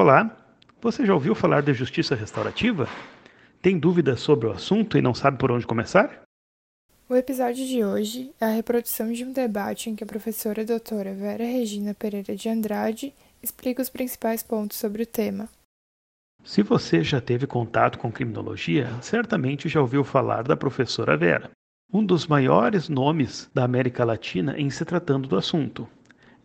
Olá, você já ouviu falar da justiça restaurativa? Tem dúvidas sobre o assunto e não sabe por onde começar? O episódio de hoje é a reprodução de um debate em que a professora doutora Vera Regina Pereira de Andrade explica os principais pontos sobre o tema. Se você já teve contato com criminologia, certamente já ouviu falar da professora Vera, um dos maiores nomes da América Latina em se tratando do assunto.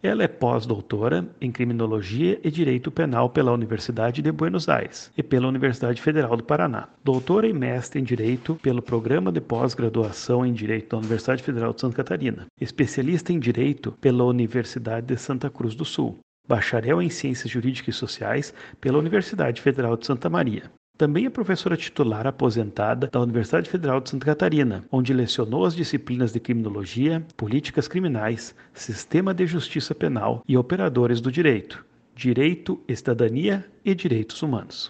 Ela é pós-doutora em Criminologia e Direito Penal pela Universidade de Buenos Aires e pela Universidade Federal do Paraná. Doutora e mestre em Direito pelo Programa de Pós-Graduação em Direito da Universidade Federal de Santa Catarina. Especialista em Direito pela Universidade de Santa Cruz do Sul. Bacharel em Ciências Jurídicas e Sociais pela Universidade Federal de Santa Maria. Também é professora titular aposentada da Universidade Federal de Santa Catarina, onde lecionou as disciplinas de criminologia, políticas criminais, sistema de justiça penal e operadores do direito, direito, cidadania e direitos humanos.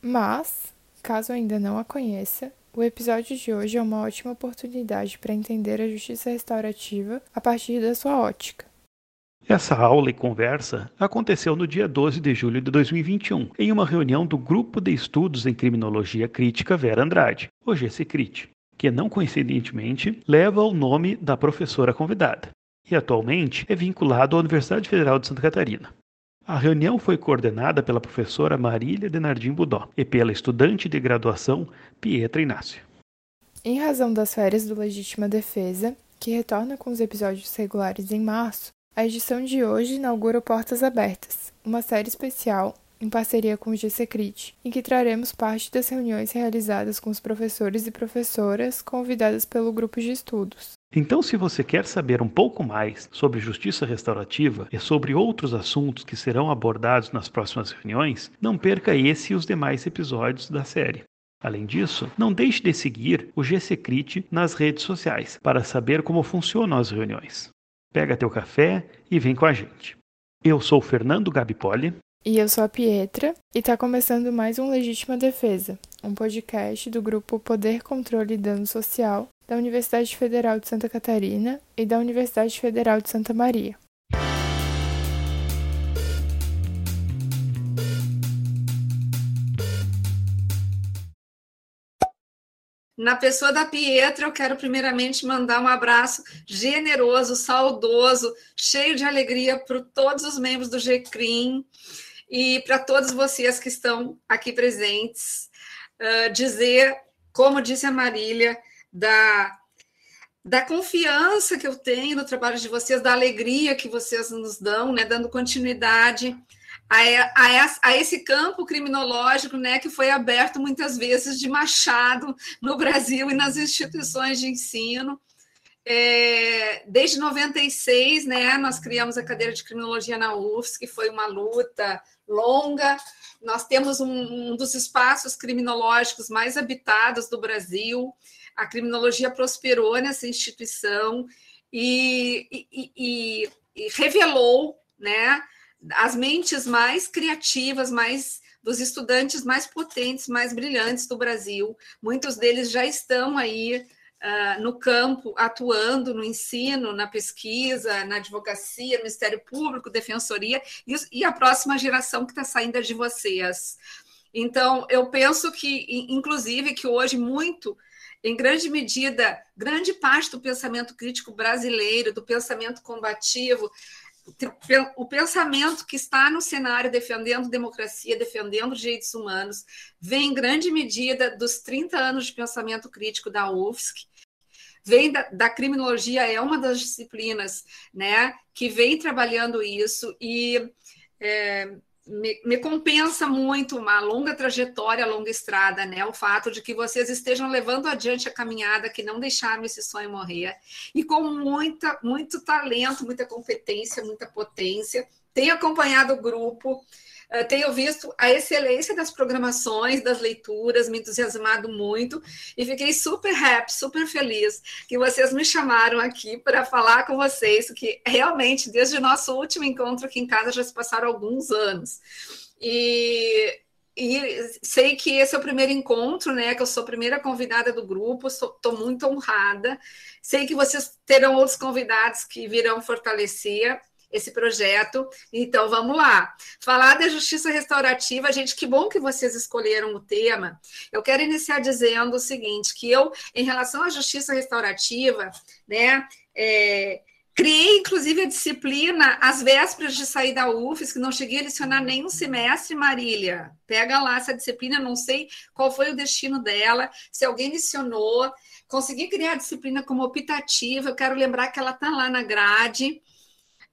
Mas, caso ainda não a conheça, o episódio de hoje é uma ótima oportunidade para entender a justiça restaurativa a partir da sua ótica. Essa aula e conversa aconteceu no dia 12 de julho de 2021, em uma reunião do Grupo de Estudos em Criminologia Crítica Vera Andrade, o GCCRIT, que não coincidentemente leva o nome da professora convidada e atualmente é vinculado à Universidade Federal de Santa Catarina. A reunião foi coordenada pela professora Marília Denardim Budó e pela estudante de graduação Pietra Inácio. Em razão das férias do Legítima Defesa, que retorna com os episódios regulares em março, a edição de hoje inaugura Portas Abertas, uma série especial em parceria com o GCCRIT, em que traremos parte das reuniões realizadas com os professores e professoras convidadas pelo grupo de estudos. Então, se você quer saber um pouco mais sobre justiça restaurativa e sobre outros assuntos que serão abordados nas próximas reuniões, não perca esse e os demais episódios da série. Além disso, não deixe de seguir o GCCRIT nas redes sociais para saber como funcionam as reuniões. Pega teu café e vem com a gente. Eu sou Fernando Gabipoli. E eu sou a Pietra, e está começando mais um Legítima Defesa, um podcast do grupo Poder, Controle e Dano Social da Universidade Federal de Santa Catarina e da Universidade Federal de Santa Maria. Na pessoa da Pietra, eu quero primeiramente mandar um abraço generoso, saudoso, cheio de alegria para todos os membros do GCRIM e para todos vocês que estão aqui presentes. Uh, dizer, como disse a Marília, da, da confiança que eu tenho no trabalho de vocês, da alegria que vocês nos dão, né, dando continuidade a, a, a, esse campo criminológico né, que foi aberto muitas vezes de machado no Brasil e nas instituições de ensino. É, desde 96, né, nós criamos a cadeira de criminologia na UFS, que foi uma luta longa. Nós temos um, um dos espaços criminológicos mais habitados do Brasil. A criminologia prosperou nessa instituição e, e, e, e revelou né, as mentes mais criativas, mais dos estudantes mais potentes, mais brilhantes do Brasil. Muitos deles já estão aí uh, no campo, atuando no ensino, na pesquisa, na advocacia, Ministério Público, Defensoria, e, e a próxima geração que está saindo é de vocês. Então, eu penso que, inclusive, que hoje muito em grande medida, grande parte do pensamento crítico brasileiro, do pensamento combativo, o pensamento que está no cenário defendendo democracia, defendendo direitos humanos, vem em grande medida dos 30 anos de pensamento crítico da UFSC, vem da, da criminologia, é uma das disciplinas né, que vem trabalhando isso e é, me, me, compensa muito uma longa trajetória, longa estrada, né? O fato de que vocês estejam levando adiante a caminhada, que não deixaram esse sonho morrer, e com muita, muito talento, muita competência, muita potência. Tenho acompanhado o grupo, eh, tenho visto a excelência das programações, das leituras, me entusiasmado muito e fiquei super happy, super feliz que vocês me chamaram aqui para falar com vocês, que realmente, desde o nosso último encontro aqui em casa, já se passaram alguns anos. E, e sei que esse é o primeiro encontro, né? Que eu sou a primeira convidada do grupo, estou muito honrada. Sei que vocês terão outros convidados que virão fortalecer esse projeto. Então, vamos lá. Falar da justiça restaurativa, gente, que bom que vocês escolheram o tema. Eu quero iniciar dizendo o seguinte, que eu, em relação à justiça restaurativa, né, é, Criei, inclusive, a disciplina às vésperas de sair da UFES, que não cheguei a lecionar nenhum semestre, Marília. Pega lá essa disciplina, não sei qual foi o destino dela, se alguém lecionou. Consegui criar a disciplina como optativa, eu quero lembrar que ela está lá na grade.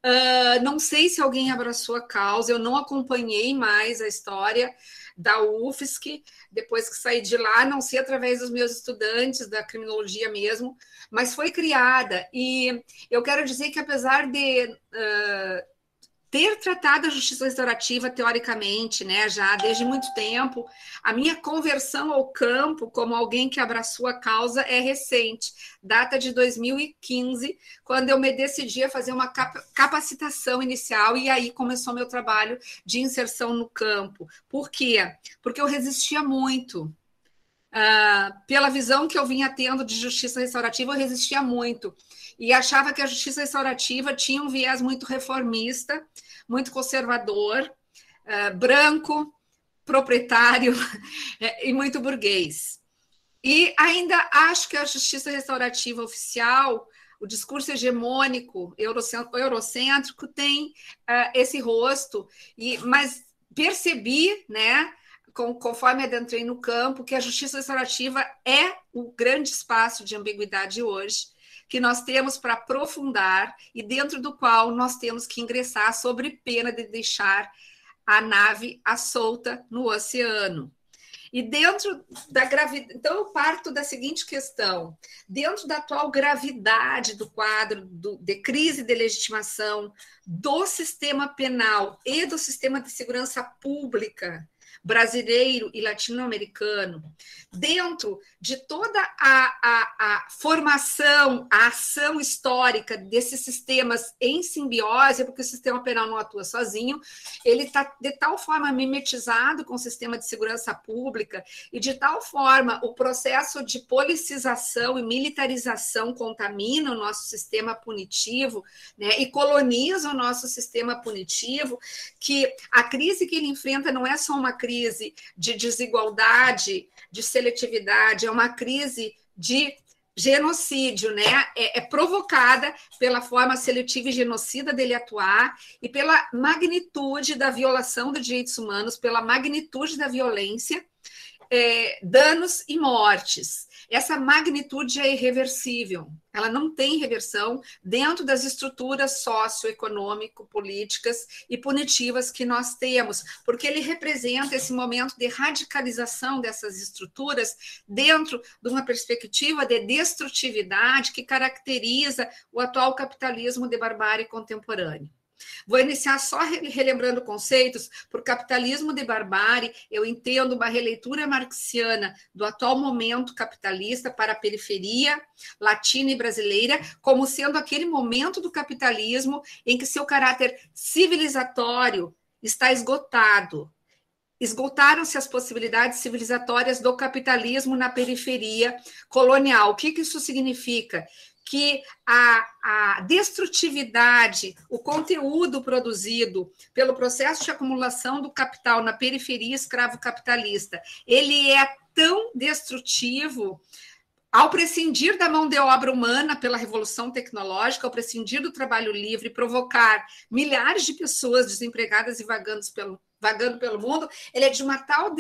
Uh, não sei se alguém abraçou a causa, eu não acompanhei mais a história da UFSC, depois que saí de lá, não sei através dos meus estudantes da criminologia mesmo, mas foi criada. E eu quero dizer que, apesar de uh, ter tratado a justiça restaurativa teoricamente, né, já desde muito tempo, a minha conversão ao campo como alguém que abraçou a causa é recente, data de 2015, quando eu me decidi a fazer uma capacitação inicial e aí começou meu trabalho de inserção no campo. Por quê? Porque eu resistia muito. Uh, pela visão que eu vinha tendo de justiça restaurativa, eu resistia muito e achava que a justiça restaurativa tinha um viés muito reformista, muito conservador, uh, branco, proprietário e muito burguês. E ainda acho que a justiça restaurativa oficial, o discurso hegemônico eurocêntrico, tem uh, esse rosto, e, mas percebi, né, conforme adentrei no campo, que a justiça restaurativa é o grande espaço de ambiguidade hoje que nós temos para aprofundar e dentro do qual nós temos que ingressar sobre pena de deixar a nave à solta no oceano. E dentro da gravidade. Então, eu parto da seguinte questão: dentro da atual gravidade do quadro do, de crise de legitimação do sistema penal e do sistema de segurança pública, brasileiro e latino-americano, dentro de toda a, a, a, formação, a ação histórica desses sistemas em simbiose, porque o sistema penal não atua sozinho, ele está de tal forma mimetizado com o sistema de segurança pública e de tal forma o processo de policização e militarização contamina o nosso sistema punitivo né, e coloniza o nosso sistema punitivo, que a crise que ele enfrenta não é só uma crise crise de desigualdade, de seletividade, é uma crise de genocídio, né? É, é, provocada pela forma seletiva e genocida dele atuar e pela magnitude da violação dos direitos humanos, pela magnitude da violência, é, danos e mortes essa magnitude é irreversível, ela não tem reversão dentro das estruturas socioeconômico, políticas e punitivas que nós temos, porque ele representa esse momento de radicalização dessas estruturas dentro de uma perspectiva de destrutividade que caracteriza o atual capitalismo de barbárie contemporâneo. Vou iniciar só relembrando conceitos. Por capitalismo de barbárie, eu entendo uma releitura marxiana do atual momento capitalista para a periferia latina e brasileira, como sendo aquele momento do capitalismo em que seu caráter civilizatório está esgotado, esgotaram-se as possibilidades civilizatórias do capitalismo na periferia colonial. O que, que isso significa? Que a, a destrutividade, o conteúdo produzido pelo processo de acumulação do capital na periferia escravo-capitalista, ele é tão destrutivo ao prescindir da mão de obra humana pela revolução tecnológica, ao prescindir do trabalho livre, provocar milhares de pessoas desempregadas e vagantes pelo, vagando pelo mundo, ele é de uma tal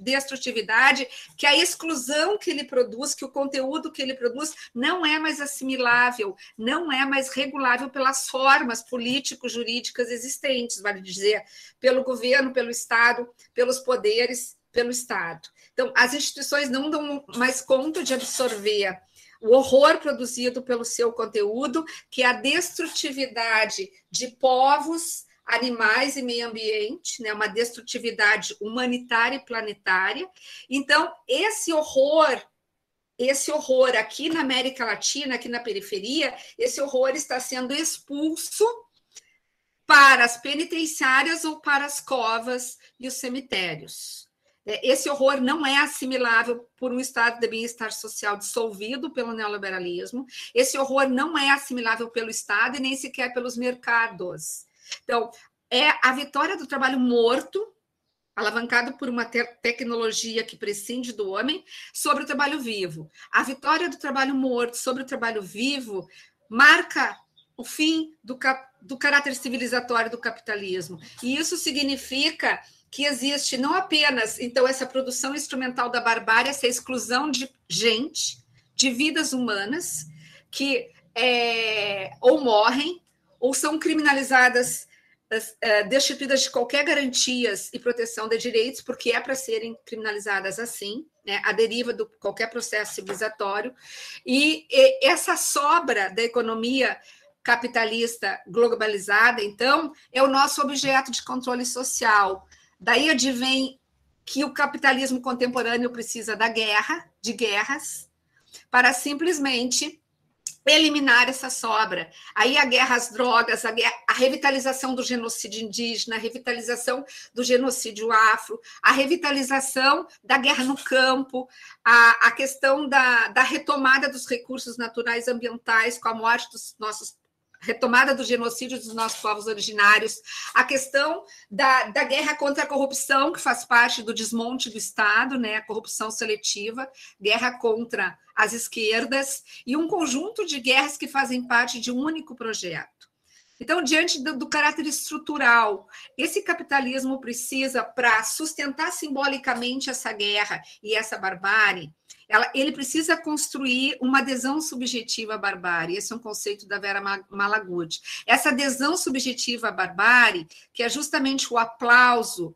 destrutividade que a exclusão que ele produz, que o conteúdo que ele produz, não é mais assimilável, não é mais regulável pelas formas político-jurídicas existentes, vale dizer, pelo governo, pelo Estado, pelos poderes, pelo Estado. Então, as instituições não dão mais conta de absorver o horror produzido pelo seu conteúdo, que é a destrutividade de povos, animais e meio ambiente, né, uma destrutividade humanitária e planetária. Então, esse horror, esse horror aqui na América Latina, aqui na periferia, esse horror está sendo expulso para as penitenciárias ou para as covas e os cemitérios. É, esse horror não é assimilável por um estado de bem-estar social dissolvido pelo neoliberalismo. Esse horror não é assimilável pelo Estado e nem sequer pelos mercados. Então, é a vitória do trabalho morto, alavancado por uma te tecnologia que prescinde do homem, sobre o trabalho vivo. A vitória do trabalho morto sobre o trabalho vivo marca o fim do, do caráter civilizatório do capitalismo. E isso significa que existe não apenas então essa produção instrumental da barbárie, essa exclusão de gente, de vidas humanas que é, ou morrem ou são criminalizadas, é, destituídas de qualquer garantias e proteção de direitos, porque é para serem criminalizadas assim, né, a deriva de qualquer processo civilizatório, e, e essa sobra da economia capitalista globalizada, então, é o nosso objeto de controle social. Daí advém que o capitalismo contemporâneo precisa da guerra, de guerras, para simplesmente eliminar essa sobra. Aí a guerra às drogas, a, guerra, a, revitalização do genocídio indígena, a revitalização do genocídio afro, a revitalização da guerra no campo, a, a questão da, da retomada dos recursos naturais ambientais com a morte dos nossos retomada do genocídio dos nossos povos originários, a questão da, da guerra contra a corrupção, que faz parte do desmonte do Estado, né, a corrupção seletiva, guerra contra as esquerdas, e um conjunto de guerras que fazem parte de um único projeto. Então, diante do, do caráter estrutural, esse capitalismo precisa, para sustentar simbolicamente essa guerra e essa barbárie, ela, ele precisa construir uma adesão subjetiva à barbárie. Esse é um conceito da Vera Malaguti. Essa adesão subjetiva à barbárie, que é justamente o aplauso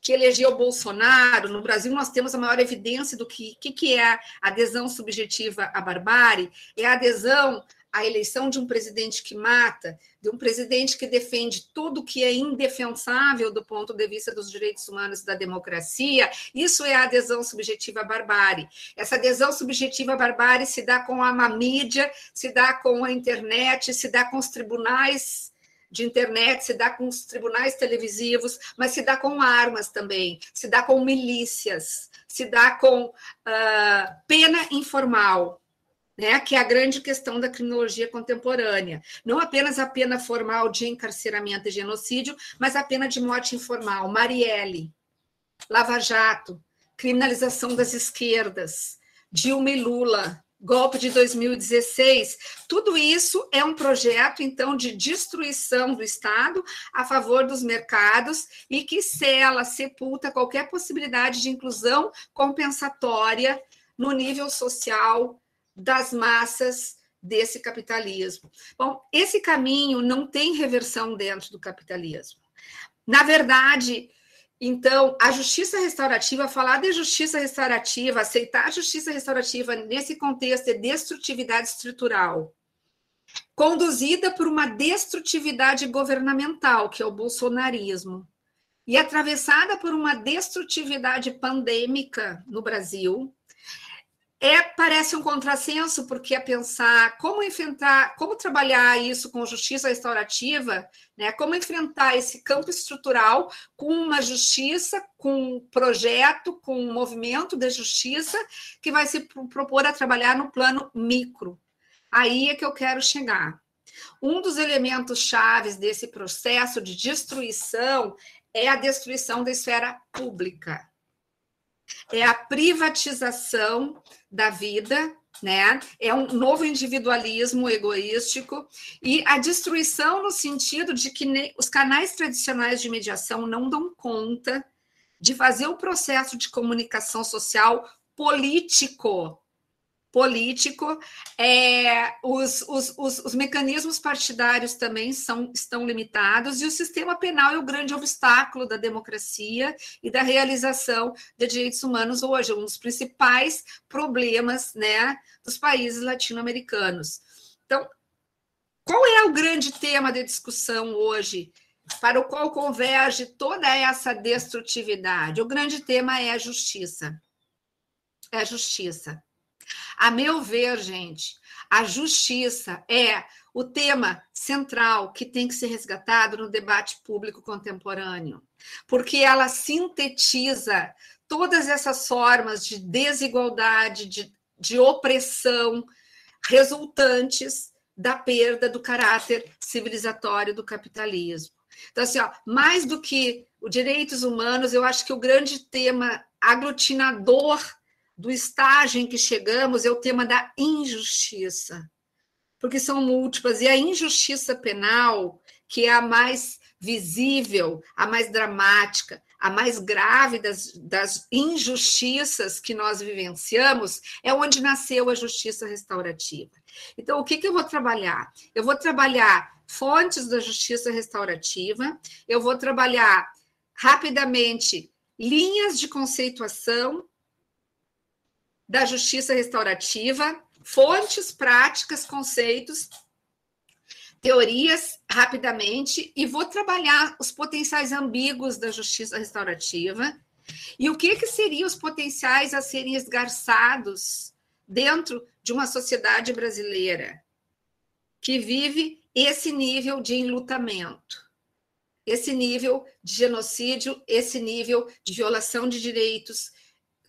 que elegeu Bolsonaro, no Brasil nós temos a maior evidência do que, que, que é a adesão subjetiva à barbárie, é a adesão a eleição de um presidente que mata, de um presidente que defende tudo que é indefensável do ponto de vista dos direitos humanos e da democracia, isso é a adesão subjetiva à barbárie. Essa adesão subjetiva à barbárie se dá com a mídia, se dá com a internet, se dá com os tribunais de internet, se dá com os tribunais televisivos, mas se dá com armas também, se dá com milícias, se dá com uh, pena informal, né, que é a grande questão da criminologia contemporânea. Não apenas a pena formal de encarceramento e genocídio, mas a pena de morte informal. Marielle, Lava Jato, criminalização das esquerdas, Dilma e Lula, golpe de 2016. Tudo isso é um projeto, então, de destruição do Estado a favor dos mercados e que sela, sepulta qualquer possibilidade de inclusão compensatória no nível social das massas desse capitalismo. Bom, esse caminho não tem reversão dentro do capitalismo. Na verdade, então, a justiça restaurativa, falar de justiça restaurativa, aceitar a justiça restaurativa nesse contexto de destrutividade estrutural, conduzida por uma destrutividade governamental, que é o bolsonarismo, e atravessada por uma destrutividade pandêmica no Brasil, é parece um contrassenso porque é pensar como enfrentar, como trabalhar isso com justiça restaurativa, né? Como enfrentar esse campo estrutural com uma justiça, com um projeto, com um movimento de justiça que vai se propor a trabalhar no plano micro. Aí é que eu quero chegar. Um dos elementos chaves desse processo de destruição é a destruição da esfera pública é a privatização da vida, né? É um novo individualismo egoístico e a destruição no sentido de que os canais tradicionais de mediação não dão conta de fazer o processo de comunicação social político político, é, os, os, os, os, mecanismos partidários também são, estão limitados, e o sistema penal é o grande obstáculo da democracia e da realização de direitos humanos hoje, um dos principais problemas né, dos países latino-americanos. Então, qual é o grande tema de discussão hoje? Para o qual converge toda essa destrutividade? O grande tema é a justiça. É a justiça a meu ver, gente, a justiça é o tema central que tem que ser resgatado no debate público contemporâneo, porque ela sintetiza todas essas formas de desigualdade, de, de opressão resultantes da perda do caráter civilizatório do capitalismo. Então, assim, ó, mais do que os direitos humanos, eu acho que o grande tema aglutinador do estágio em que chegamos é o tema da injustiça, porque são múltiplas, e a injustiça penal, que é a mais visível, a mais dramática, a mais grave das, das injustiças que nós vivenciamos, é onde nasceu a justiça restaurativa. Então, o que, que eu vou trabalhar? Eu vou trabalhar fontes da justiça restaurativa, eu vou trabalhar rapidamente linhas de conceituação da justiça restaurativa, fontes, práticas, conceitos, teorias rapidamente e vou trabalhar os potenciais ambíguos da justiça restaurativa e o que que seriam os potenciais a serem esgarçados dentro de uma sociedade brasileira que vive esse nível de enlutamento, esse nível de genocídio, esse nível de violação de direitos,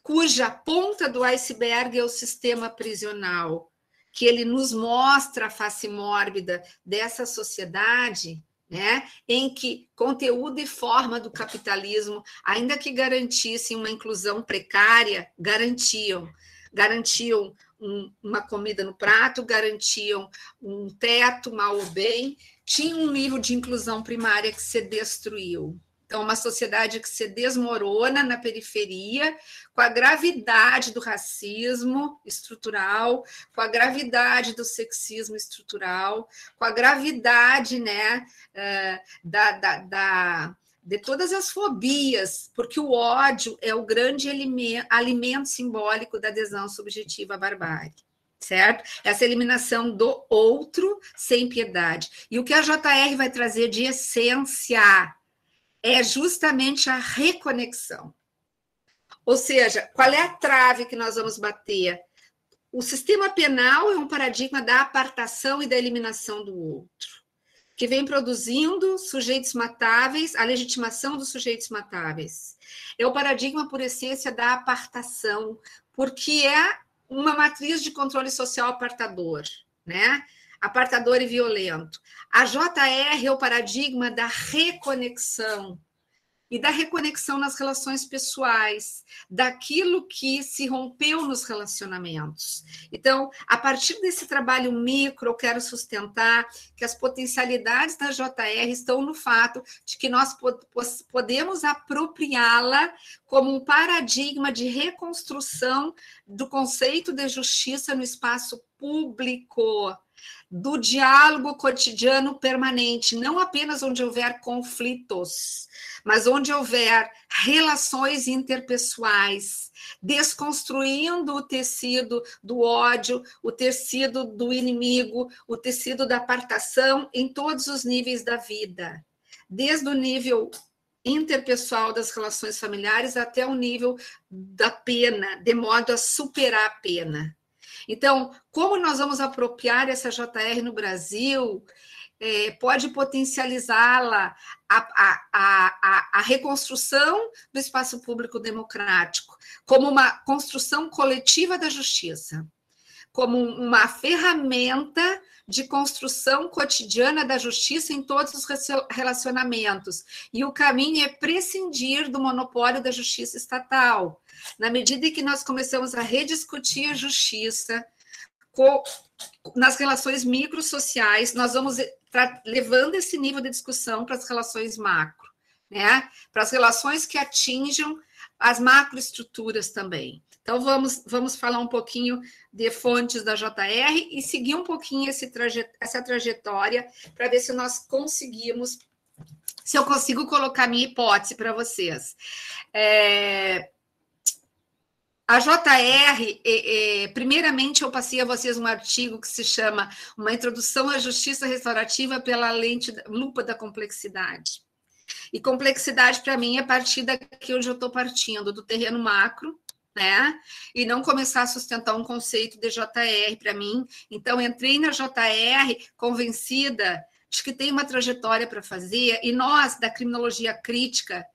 cuja ponta do iceberg é o sistema prisional, que ele nos mostra a face mórbida dessa sociedade, né, em que conteúdo e forma do capitalismo, ainda que garantissem uma inclusão precária, garantiam, garantiam um, uma comida no prato, garantiam um teto, mal ou bem, tinha um nível de inclusão primária que se destruiu. Então, uma sociedade que se desmorona na periferia, com a gravidade do racismo estrutural, com a gravidade do sexismo estrutural, com a gravidade né, eh, da, da, da de todas as fobias, porque o ódio é o grande alimento simbólico da adesão subjetiva à barbárie certo? Essa eliminação do outro sem piedade. E o que a JR vai trazer de essência é justamente a reconexão. Ou seja, qual é a trave que nós vamos bater? O sistema penal é um paradigma da apartação e da eliminação do outro, que vem produzindo sujeitos matáveis, a legitimação dos sujeitos matáveis. É o paradigma, por essência, da apartação, porque é uma matriz de controle social apartador, né? Apartador e violento. A JR é o paradigma da reconexão e da reconexão nas relações pessoais, daquilo que se rompeu nos relacionamentos. Então, a partir desse trabalho micro, eu quero sustentar que as potencialidades da JR estão no fato de que nós podemos apropriá-la como um paradigma de reconstrução do conceito de justiça no espaço público do diálogo cotidiano permanente, não apenas onde houver conflitos, mas onde houver relações interpessoais, desconstruindo o tecido do ódio, o tecido do inimigo, o tecido da apartação em todos os níveis da vida, desde o nível interpessoal das relações familiares até o nível da pena, de modo a superar a pena. Então, como nós vamos apropriar essa JR no Brasil, é, pode potencializá-la a, a, a, a, reconstrução do espaço público democrático, como uma construção coletiva da justiça, como uma ferramenta de construção cotidiana da justiça em todos os relacionamentos. E o caminho é prescindir do monopólio da justiça estatal. Na medida em que nós começamos a rediscutir a justiça nas relações microsociais, nós vamos levando esse nível de discussão para as relações macro, né? para as relações que atinjam as macroestruturas também. Então, vamos, vamos falar um pouquinho de fontes da JR e seguir um pouquinho esse trajet, essa trajetória para ver se nós conseguimos, se eu consigo colocar minha hipótese para vocês. É, a JR, é, é, primeiramente, eu passei a vocês um artigo que se chama Uma Introdução à Justiça Restaurativa pela Lente Lupa da Complexidade. E complexidade, para mim, é a partir daqui onde eu estou partindo, do terreno macro, né? E não começar a sustentar um conceito de JR para mim. Então, entrei na JR convencida de que tem uma trajetória para fazer, e nós, da criminologia crítica,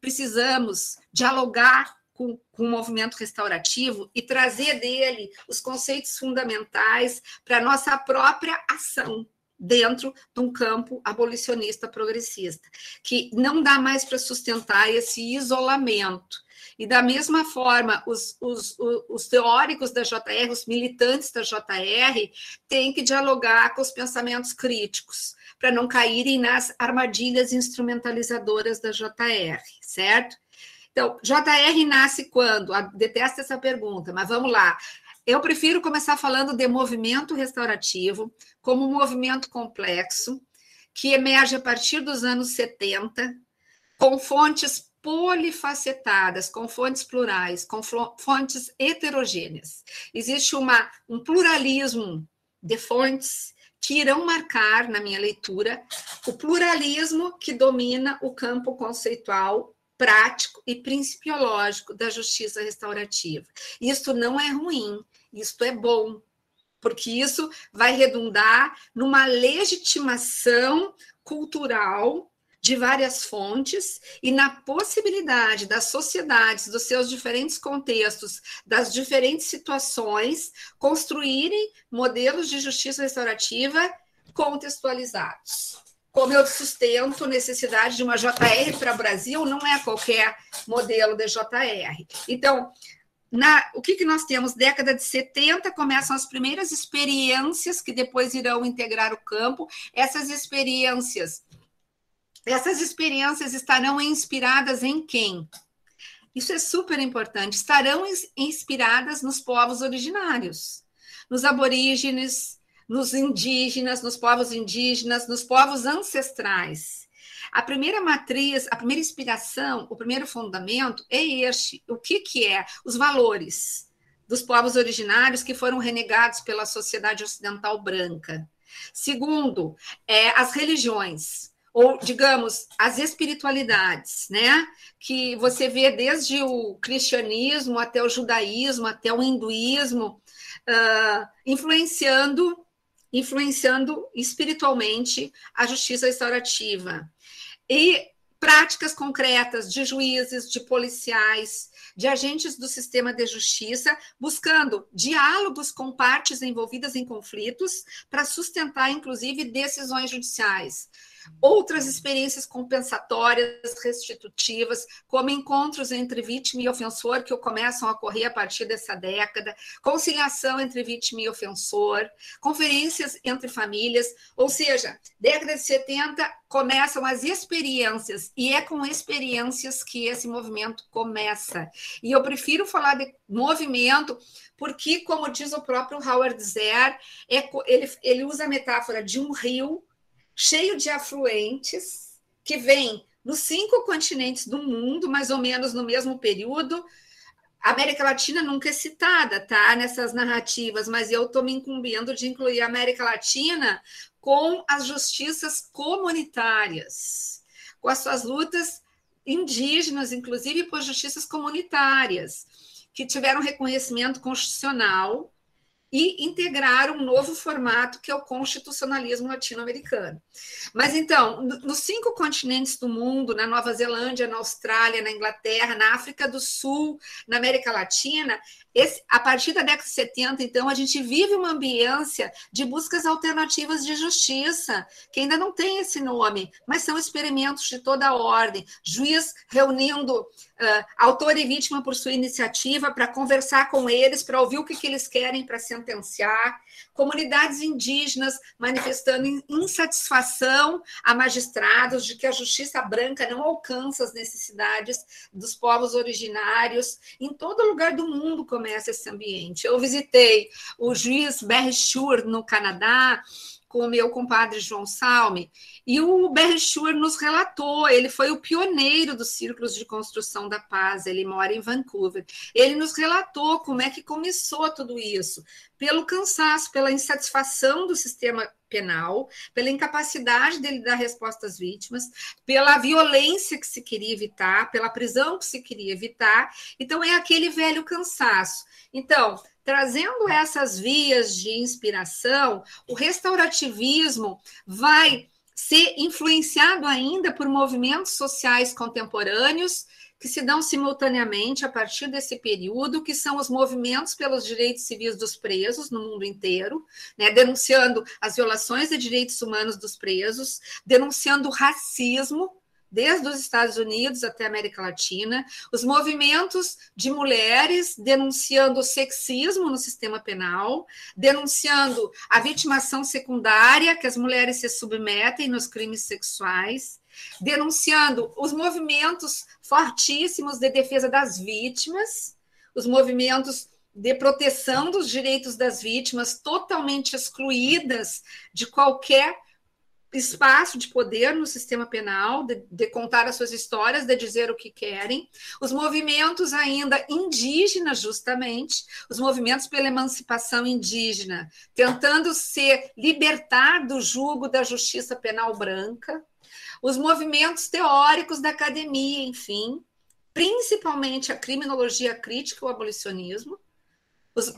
precisamos dialogar com, com o movimento restaurativo e trazer dele os conceitos fundamentais para a nossa própria ação dentro de um campo abolicionista progressista, que não dá mais para sustentar esse isolamento. E da mesma forma, os, os, os, teóricos da JR, os militantes da JR, têm que dialogar com os pensamentos críticos, para não caírem nas armadilhas instrumentalizadoras da JR, certo? Então, JR nasce quando? Ah, detesto essa pergunta, mas vamos lá. Eu prefiro começar falando de movimento restaurativo como um movimento complexo que emerge a partir dos anos 70, com fontes polifacetadas, com fontes plurais, com fontes heterogêneas. Existe uma, um pluralismo de fontes que irão marcar, na minha leitura, o pluralismo que domina o campo conceitual prático e principiológico da justiça restaurativa. Isso não é ruim, isto é bom, porque isso vai redundar numa legitimação cultural de várias fontes e na possibilidade das sociedades, dos seus diferentes contextos, das diferentes situações, construírem modelos de justiça restaurativa contextualizados. Como eu sustento necessidade de uma JR para o Brasil, não é qualquer modelo de JR. Então, na, o que, que nós temos? Década de 70 começam as primeiras experiências que depois irão integrar o campo. Essas experiências, essas experiências estarão inspiradas em quem? Isso é super importante. Estarão inspiradas nos povos originários, nos aborígenes, nos indígenas, nos povos indígenas, nos povos ancestrais. A primeira matriz, a primeira inspiração, o primeiro fundamento é este. O que, que é? Os valores dos povos originários que foram renegados pela sociedade ocidental branca. Segundo, é, as religiões, ou digamos, as espiritualidades, né? Que você vê desde o cristianismo até o judaísmo, até o hinduísmo, uh, influenciando influenciando espiritualmente a justiça restaurativa. E práticas concretas de juízes, de policiais, de agentes do sistema de justiça, buscando diálogos com partes envolvidas em conflitos para sustentar, inclusive, decisões judiciais outras experiências compensatórias, restitutivas, como encontros entre vítima e ofensor, que começam a ocorrer a partir dessa década, conciliação entre vítima e ofensor, conferências entre famílias, ou seja, década de 70 começam as experiências, e é com experiências que esse movimento começa. E eu prefiro falar de movimento, porque, como diz o próprio Howard Zer, é, ele, ele usa a metáfora de um rio cheio de afluentes que vem nos cinco continentes do mundo, mais ou menos no mesmo período. A América Latina nunca é citada, tá? Nessas narrativas, mas eu estou me incumbindo de incluir a América Latina com as justiças comunitárias, com as suas lutas indígenas, inclusive por justiças comunitárias, que tiveram reconhecimento constitucional e integrar um novo formato que é o constitucionalismo latino-americano. Mas então, nos cinco continentes do mundo, na Nova Zelândia, na Austrália, na Inglaterra, na África do Sul, na América Latina, esse, a partir da década de 70, então, a gente vive uma ambiência de buscas alternativas de justiça, que ainda não tem esse nome, mas são experimentos de toda a ordem. Juiz reunindo uh, autor e vítima por sua iniciativa para conversar com eles, para ouvir o que, que eles querem para sentenciar. Comunidades indígenas manifestando insatisfação a magistrados de que a justiça branca não alcança as necessidades dos povos originários em todo lugar do mundo, como começa esse ambiente. Eu visitei o juiz Berchur no Canadá com o meu compadre João Salme, e o Berchur nos relatou, ele foi o pioneiro dos círculos de construção da paz, ele mora em Vancouver. Ele nos relatou como é que começou tudo isso, pelo cansaço, pela insatisfação do sistema penal, pela incapacidade dele dar resposta às vítimas, pela violência que se queria evitar, pela prisão que se queria evitar. Então, é aquele velho cansaço. Então, trazendo essas vias de inspiração, o restaurativismo vai ser influenciado ainda por movimentos sociais contemporâneos que se dão simultaneamente a partir desse período, que são os movimentos pelos direitos civis dos presos no mundo inteiro, né, denunciando as violações de direitos humanos dos presos, denunciando o racismo desde os Estados Unidos até a América Latina, os movimentos de mulheres denunciando o sexismo no sistema penal, denunciando a vitimação secundária que as mulheres se submetem nos crimes sexuais, denunciando os movimentos fortíssimos de defesa das vítimas, os movimentos de proteção dos direitos das vítimas totalmente excluídas de qualquer espaço de poder no sistema penal, de, de, contar as suas histórias, de dizer o que querem, os movimentos ainda indígenas, justamente, os movimentos pela emancipação indígena, tentando se libertar do jugo da justiça penal branca, os movimentos teóricos da academia, enfim, principalmente a criminologia crítica e o abolicionismo, os,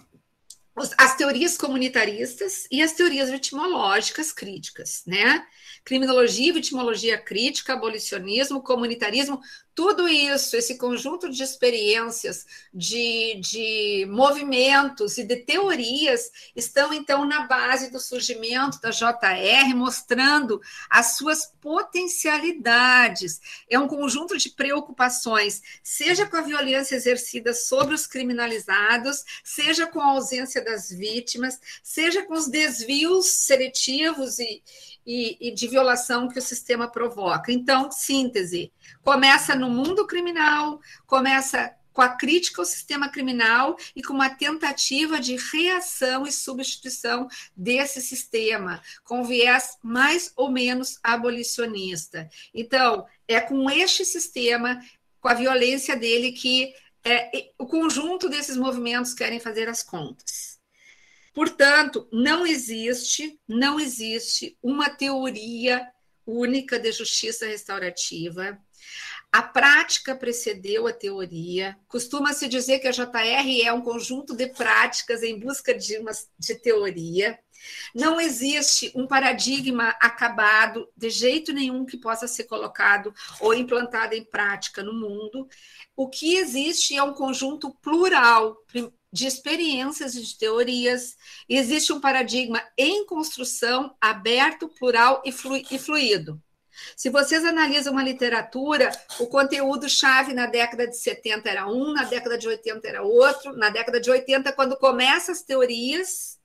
as teorias comunitaristas e as teorias vitimológicas críticas, né? Criminologia, vitimologia crítica, abolicionismo, comunitarismo, tudo isso, esse conjunto de experiências, de, de movimentos e de teorias estão então na base do surgimento da JR, mostrando as suas potencialidades. É um conjunto de preocupações, seja com a violência exercida sobre os criminalizados, seja com a ausência das vítimas, seja com os desvios seletivos e, e, e de violação que o sistema provoca. Então, síntese: começa no mundo criminal, começa com a crítica ao sistema criminal e com uma tentativa de reação e substituição desse sistema, com viés mais ou menos abolicionista. Então, é com este sistema, com a violência dele, que é, o conjunto desses movimentos querem fazer as contas. Portanto, não existe, não existe uma teoria única de justiça restaurativa. A prática precedeu a teoria. Costuma-se dizer que a JR é um conjunto de práticas em busca de, uma, de teoria. Não existe um paradigma acabado de jeito nenhum que possa ser colocado ou implantado em prática no mundo. O que existe é um conjunto plural, de experiências e de teorias. Existe um paradigma em construção aberto, plural e, fluido. Se vocês analisam uma literatura, o conteúdo-chave na década de 70 era um, na década de 80 era outro, na década de 80, quando começam as teorias,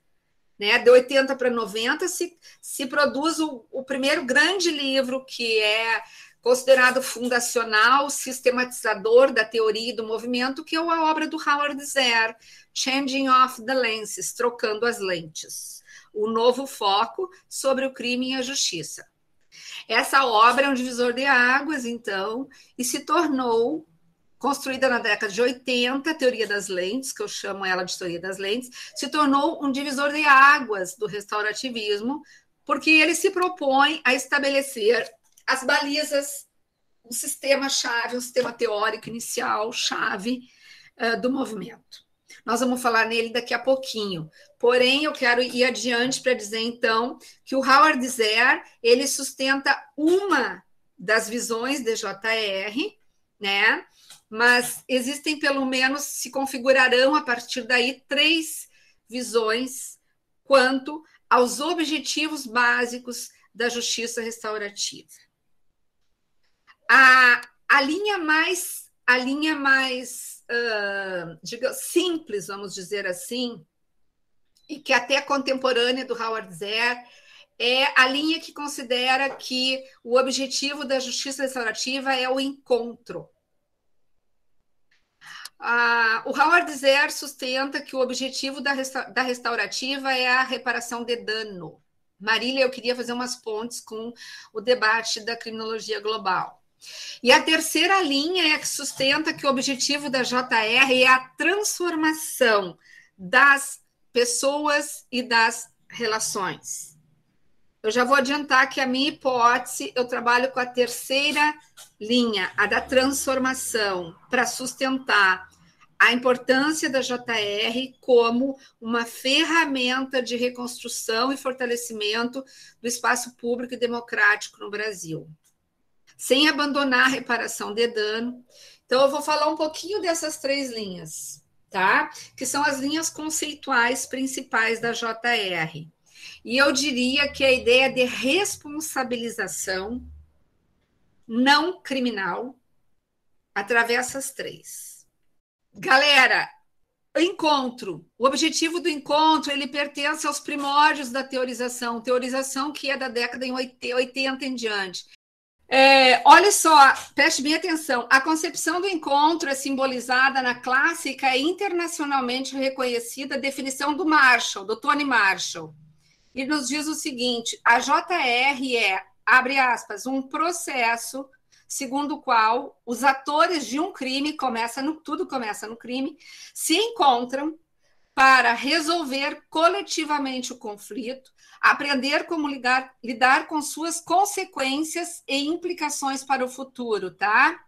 né, de 80 para 90, se, se produz o, o primeiro grande livro, que é considerado fundacional, sistematizador da teoria e do movimento, que é a obra do Howard Zer, Changing of the Lenses, Trocando as Lentes, o novo foco sobre o crime e a justiça. Essa obra é um divisor de águas, então, e se tornou construída na década de 80, a teoria das lentes, que eu chamo ela de teoria das lentes, se tornou um divisor de águas do restaurativismo, porque ele se propõe a estabelecer as balizas, um sistema-chave, um sistema teórico inicial, chave uh, do movimento. Nós vamos falar nele daqui a pouquinho. Porém, eu quero ir adiante para dizer então que o Howard Zer ele sustenta uma das visões de JR, né? Mas existem pelo menos se configurarão a partir daí três visões quanto aos objetivos básicos da justiça restaurativa. A, a linha mais a linha mais uh, simples, vamos dizer assim, e que até é contemporânea do Howard Zer, é a linha que considera que o objetivo da justiça restaurativa é o encontro. O Howard Zer sustenta que o objetivo da, resta da restaurativa é a reparação de dano. Marília, eu queria fazer umas pontes com o debate da criminologia global. E a terceira linha é que sustenta que o objetivo da JR é a transformação das pessoas e das relações. Eu já vou adiantar que a minha hipótese, eu trabalho com a terceira linha, a da transformação, para sustentar a importância da JR como uma ferramenta de reconstrução e fortalecimento do espaço público e democrático no Brasil sem abandonar a reparação de dano. Então, eu vou falar um pouquinho dessas três linhas, tá? Que são as linhas conceituais principais da JR. E eu diria que a ideia de responsabilização não criminal atravessa as três. Galera, encontro. O objetivo do encontro, ele pertence aos primórdios da teorização, teorização que é da década de 80 em diante. É, olha só, preste bem atenção. A concepção do encontro é simbolizada na clássica e internacionalmente reconhecida definição do Marshall, do Tony Marshall. E nos diz o seguinte: a JR é, abre aspas, um processo segundo o qual os atores de um crime, começa no, tudo começa no crime, se encontram para resolver coletivamente o conflito, aprender como lidar, lidar com suas consequências e implicações para o futuro, tá?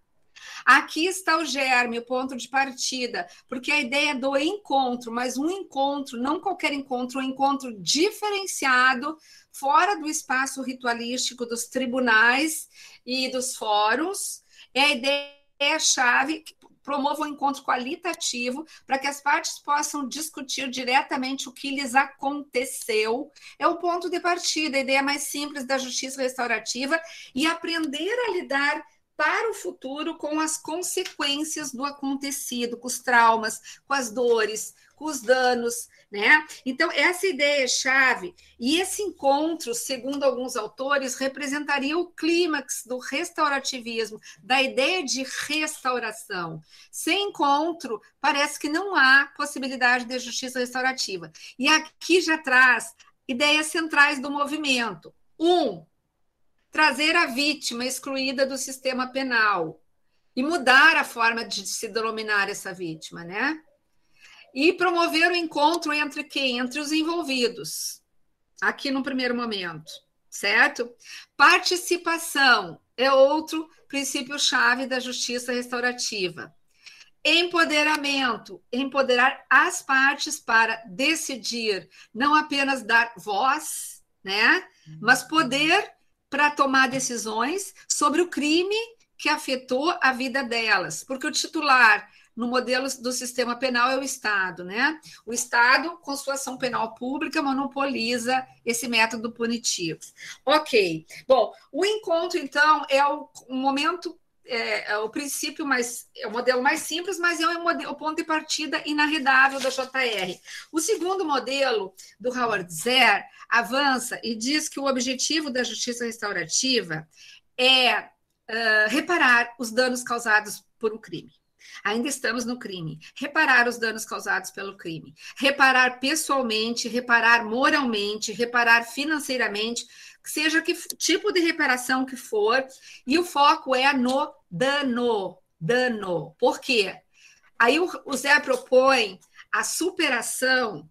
Aqui está o germe, o ponto de partida, porque a ideia do encontro, mas um encontro, não qualquer encontro, um encontro diferenciado, fora do espaço ritualístico dos tribunais e dos fóruns, é a ideia-chave que promova um encontro qualitativo para que as partes possam discutir diretamente o que lhes aconteceu. É o ponto de partida, a ideia mais simples da justiça restaurativa e aprender a lidar para o futuro com as consequências do acontecido, com os traumas, com as dores, com os danos, né? Então, essa ideia é chave, e esse encontro, segundo alguns autores, representaria o clímax do restaurativismo, da ideia de restauração. Sem encontro, parece que não há possibilidade de justiça restaurativa. E aqui já traz ideias centrais do movimento. Um, trazer a vítima excluída do sistema penal e mudar a forma de se denominar essa vítima, né? E promover o encontro entre quem? Entre os envolvidos, aqui no primeiro momento, certo? Participação é outro princípio-chave da justiça restaurativa. Empoderamento, empoderar as partes para decidir, não apenas dar voz, né? Mas poder para tomar decisões sobre o crime que afetou a vida delas, porque o titular no modelo do sistema penal é o Estado, né? O Estado, com sua ação penal pública, monopoliza esse método punitivo. Ok. Bom, o encontro, então, é o, momento é, é, o princípio mais, é o modelo mais simples, mas é o, modelo, o ponto de partida inarredável da JR. O segundo modelo do Howard Zer avança e diz que o objetivo da justiça restaurativa é uh, reparar os danos causados por um crime. Ainda estamos no crime. Reparar os danos causados pelo crime. Reparar pessoalmente, reparar moralmente, reparar financeiramente, seja que tipo de reparação que for, e o foco é no dano. Dano. Por quê? Aí o, o Zé propõe a superação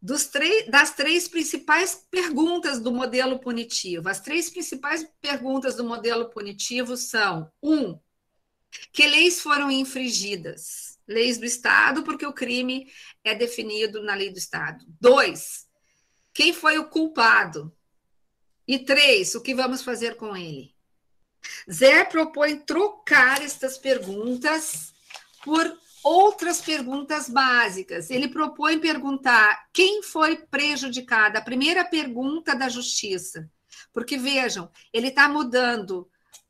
das três principais perguntas do modelo punitivo. As três principais perguntas do modelo punitivo são: um, que leis foram infringidas? Leis do Estado, porque o crime é definido na lei do Estado. Dois, quem foi o culpado? E três, o que vamos fazer com ele? Zé propõe trocar estas perguntas por outras perguntas básicas. Ele propõe perguntar quem foi prejudicado, a primeira pergunta da justiça. Porque vejam, ele está mudando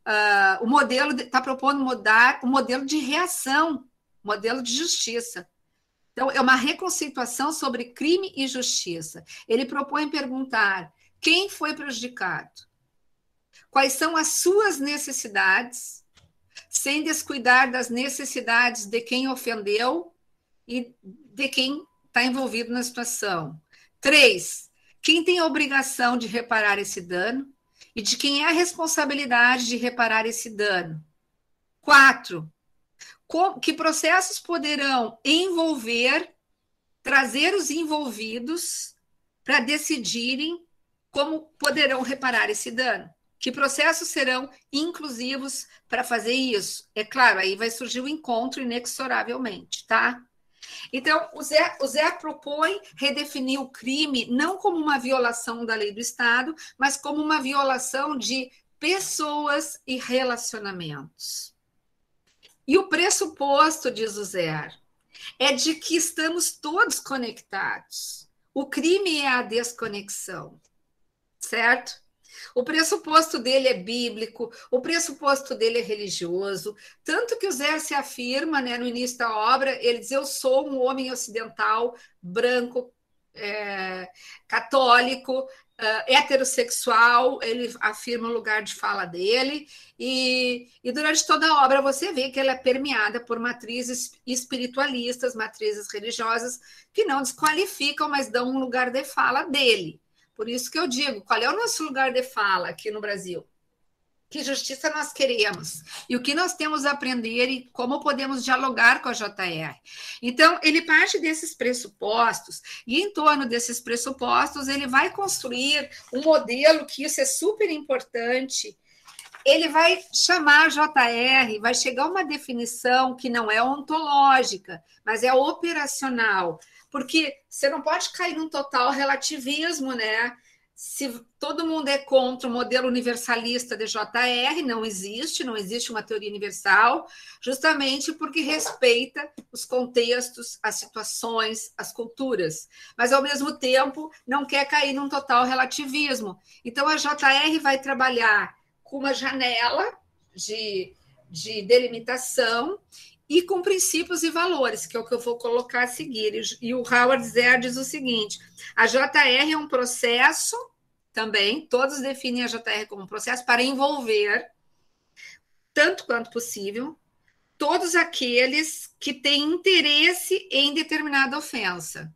uh, o modelo, está propondo mudar o modelo de reação, modelo de justiça. Então, é uma reconceituação sobre crime e justiça. Ele propõe perguntar quem foi prejudicado? Quais são as suas necessidades, sem descuidar das necessidades de quem ofendeu e de quem está envolvido na situação. Três, quem tem a obrigação de reparar esse dano e de quem é a responsabilidade de reparar esse dano. Quatro, que processos poderão envolver, trazer os envolvidos para decidirem como poderão reparar esse dano? Que processos serão inclusivos para fazer isso? É claro, aí vai surgir o encontro inexoravelmente, tá? Então, o Zé, o Zé propõe redefinir o crime não como uma violação da lei do Estado, mas como uma violação de pessoas e relacionamentos. E o pressuposto, diz o Zé, é de que estamos todos conectados. O crime é a desconexão, certo? O pressuposto dele é bíblico, o pressuposto dele é religioso, tanto que o Zé se afirma né, no início da obra, ele diz: Eu sou um homem ocidental, branco, é, católico, uh, heterossexual, ele afirma o lugar de fala dele, e, e durante toda a obra você vê que ela é permeada por matrizes espiritualistas, matrizes religiosas, que não desqualificam, mas dão um lugar de fala dele. Por isso que eu digo, qual é o nosso lugar de fala aqui no Brasil? Que justiça nós queremos e o que nós temos a aprender e como podemos dialogar com a JR. Então, ele parte desses pressupostos e, em torno desses pressupostos, ele vai construir um modelo que isso é super importante. Ele vai chamar a JR, vai chegar uma definição que não é ontológica, mas é operacional porque você não pode cair num total relativismo, né? Se todo mundo é contra o modelo universalista de JR, não existe, não existe uma teoria universal, justamente porque respeita os contextos, as situações, as culturas, mas ao mesmo tempo não quer cair num total relativismo. Então a JR vai trabalhar com uma janela de, de delimitação e com princípios e valores, que é o que eu vou colocar a seguir. E o Howard Zer diz o seguinte: a JR é um processo também, todos definem a JR como um processo para envolver, tanto quanto possível, todos aqueles que têm interesse em determinada ofensa,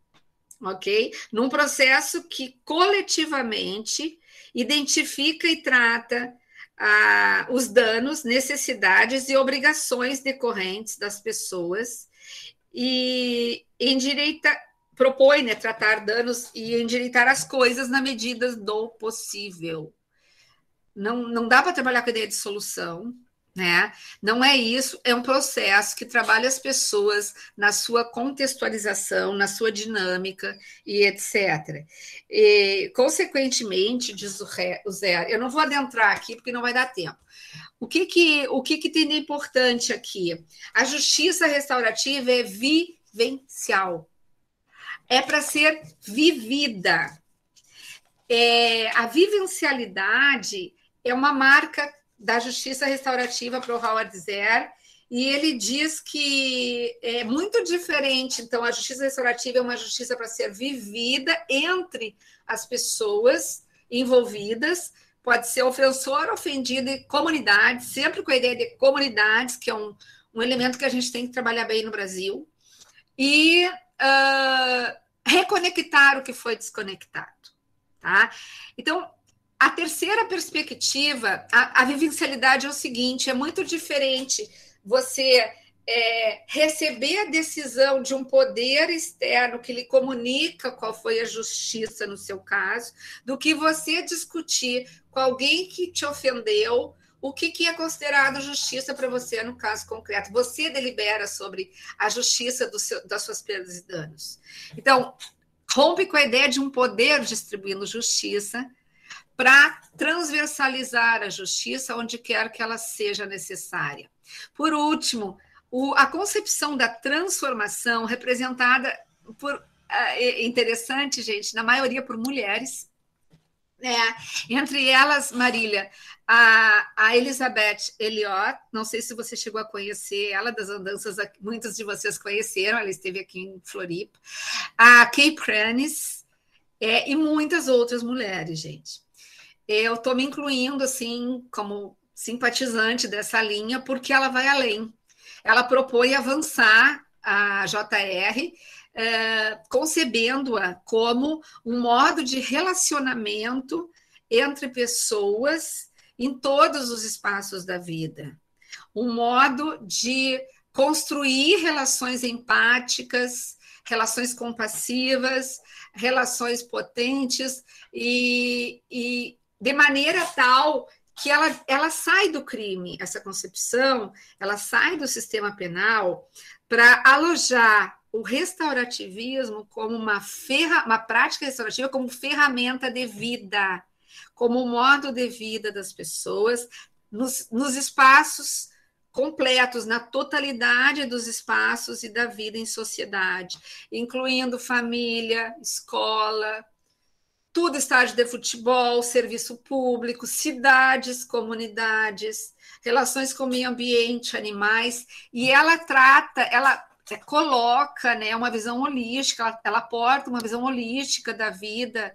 ok? Num processo que coletivamente identifica e trata ah, os danos, necessidades e obrigações decorrentes das pessoas e endireita, propõe né, tratar danos e endireitar as coisas na medida do possível. Não, não dá para trabalhar com a ideia de solução, né? Não é isso, é um processo que trabalha as pessoas na sua contextualização, na sua dinâmica e etc. E, consequentemente, diz o, Zé, eu não vou adentrar aqui porque não vai dar tempo. O que que, o que, que tem de importante aqui? A justiça restaurativa é vivencial, é para ser vivida. É, a vivencialidade é uma marca da justiça restaurativa para o Howard Zer, e ele diz que é muito diferente. Então, a justiça restaurativa é uma justiça para ser vivida entre as pessoas envolvidas, pode ser ofensor, ofendido e comunidade, sempre com a ideia de comunidades, que é um, um elemento que a gente tem que trabalhar bem no Brasil, e uh, reconectar o que foi desconectado. Tá? Então, a terceira perspectiva, a, a vivencialidade é o seguinte: é muito diferente você é, receber a decisão de um poder externo que lhe comunica qual foi a justiça no seu caso, do que você discutir com alguém que te ofendeu o que, que é considerado justiça para você no caso concreto. Você delibera sobre a justiça seu, das suas perdas e danos. Então, rompe com a ideia de um poder distribuindo justiça para transversalizar a justiça onde quer que ela seja necessária. Por último, o, a concepção da transformação, representada por. É interessante, gente, na maioria por mulheres, é, entre elas, Marília, a, a Elizabeth Eliot, não sei se você chegou a conhecer ela, das andanças, muitos de vocês conheceram, ela esteve aqui em Floripa, a Kay Pranis, é, e muitas outras mulheres, gente eu estou me incluindo assim como simpatizante dessa linha, porque ela vai além. Ela propõe avançar a JR, é, concebendo-a como um modo de relacionamento entre pessoas em todos os espaços da vida, um modo de construir relações empáticas, relações compassivas, relações potentes e, e de maneira tal que ela, ela sai do crime, essa concepção, ela sai do sistema penal para alojar o restaurativismo como uma, ferra, uma prática restaurativa, como ferramenta de vida, como modo de vida das pessoas nos, nos espaços completos na totalidade dos espaços e da vida em sociedade, incluindo família, escola, tudo estádio de futebol, serviço público, cidades, comunidades, relações com o meio ambiente, animais, e ela trata, ela é, coloca né, uma visão holística, ela, ela uma visão holística da vida,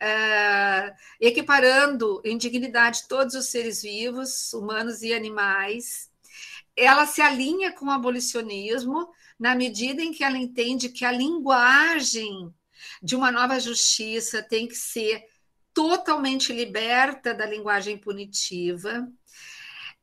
é, equiparando em dignidade todos os seres vivos, humanos e animais. Ela se alinha com o abolicionismo na medida em que ela entende que a linguagem de uma nova justiça tem que ser totalmente liberta da linguagem punitiva.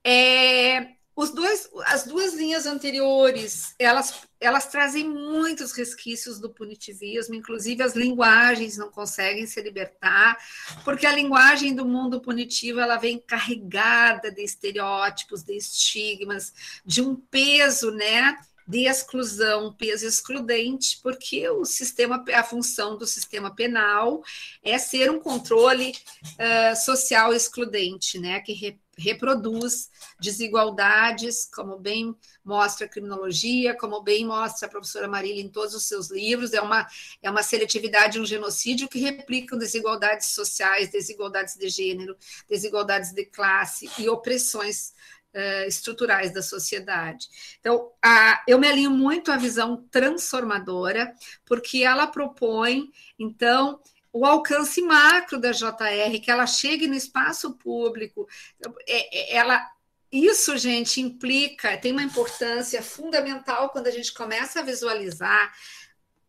É, os dois, as duas linhas anteriores, elas, elas trazem muitos resquícios do punitivismo, inclusive as linguagens não conseguem se libertar, porque a linguagem do mundo punitivo ela vem carregada de estereótipos, de estigmas, de um peso, né? De exclusão, peso excludente, porque o sistema, a função do sistema penal é ser um controle uh, social excludente, né, que re, reproduz desigualdades, como bem mostra a criminologia, como bem mostra a professora Marília em todos os seus livros, é uma, é uma seletividade, um genocídio que replicam desigualdades sociais, desigualdades de gênero, desigualdades de classe e opressões uh, estruturais da sociedade. Então, a, eu me alinho muito à visão transformadora, porque ela propõe, então, o alcance macro da JR, que ela chegue no espaço público, é, é, ela isso, gente, implica, tem uma importância fundamental quando a gente começa a visualizar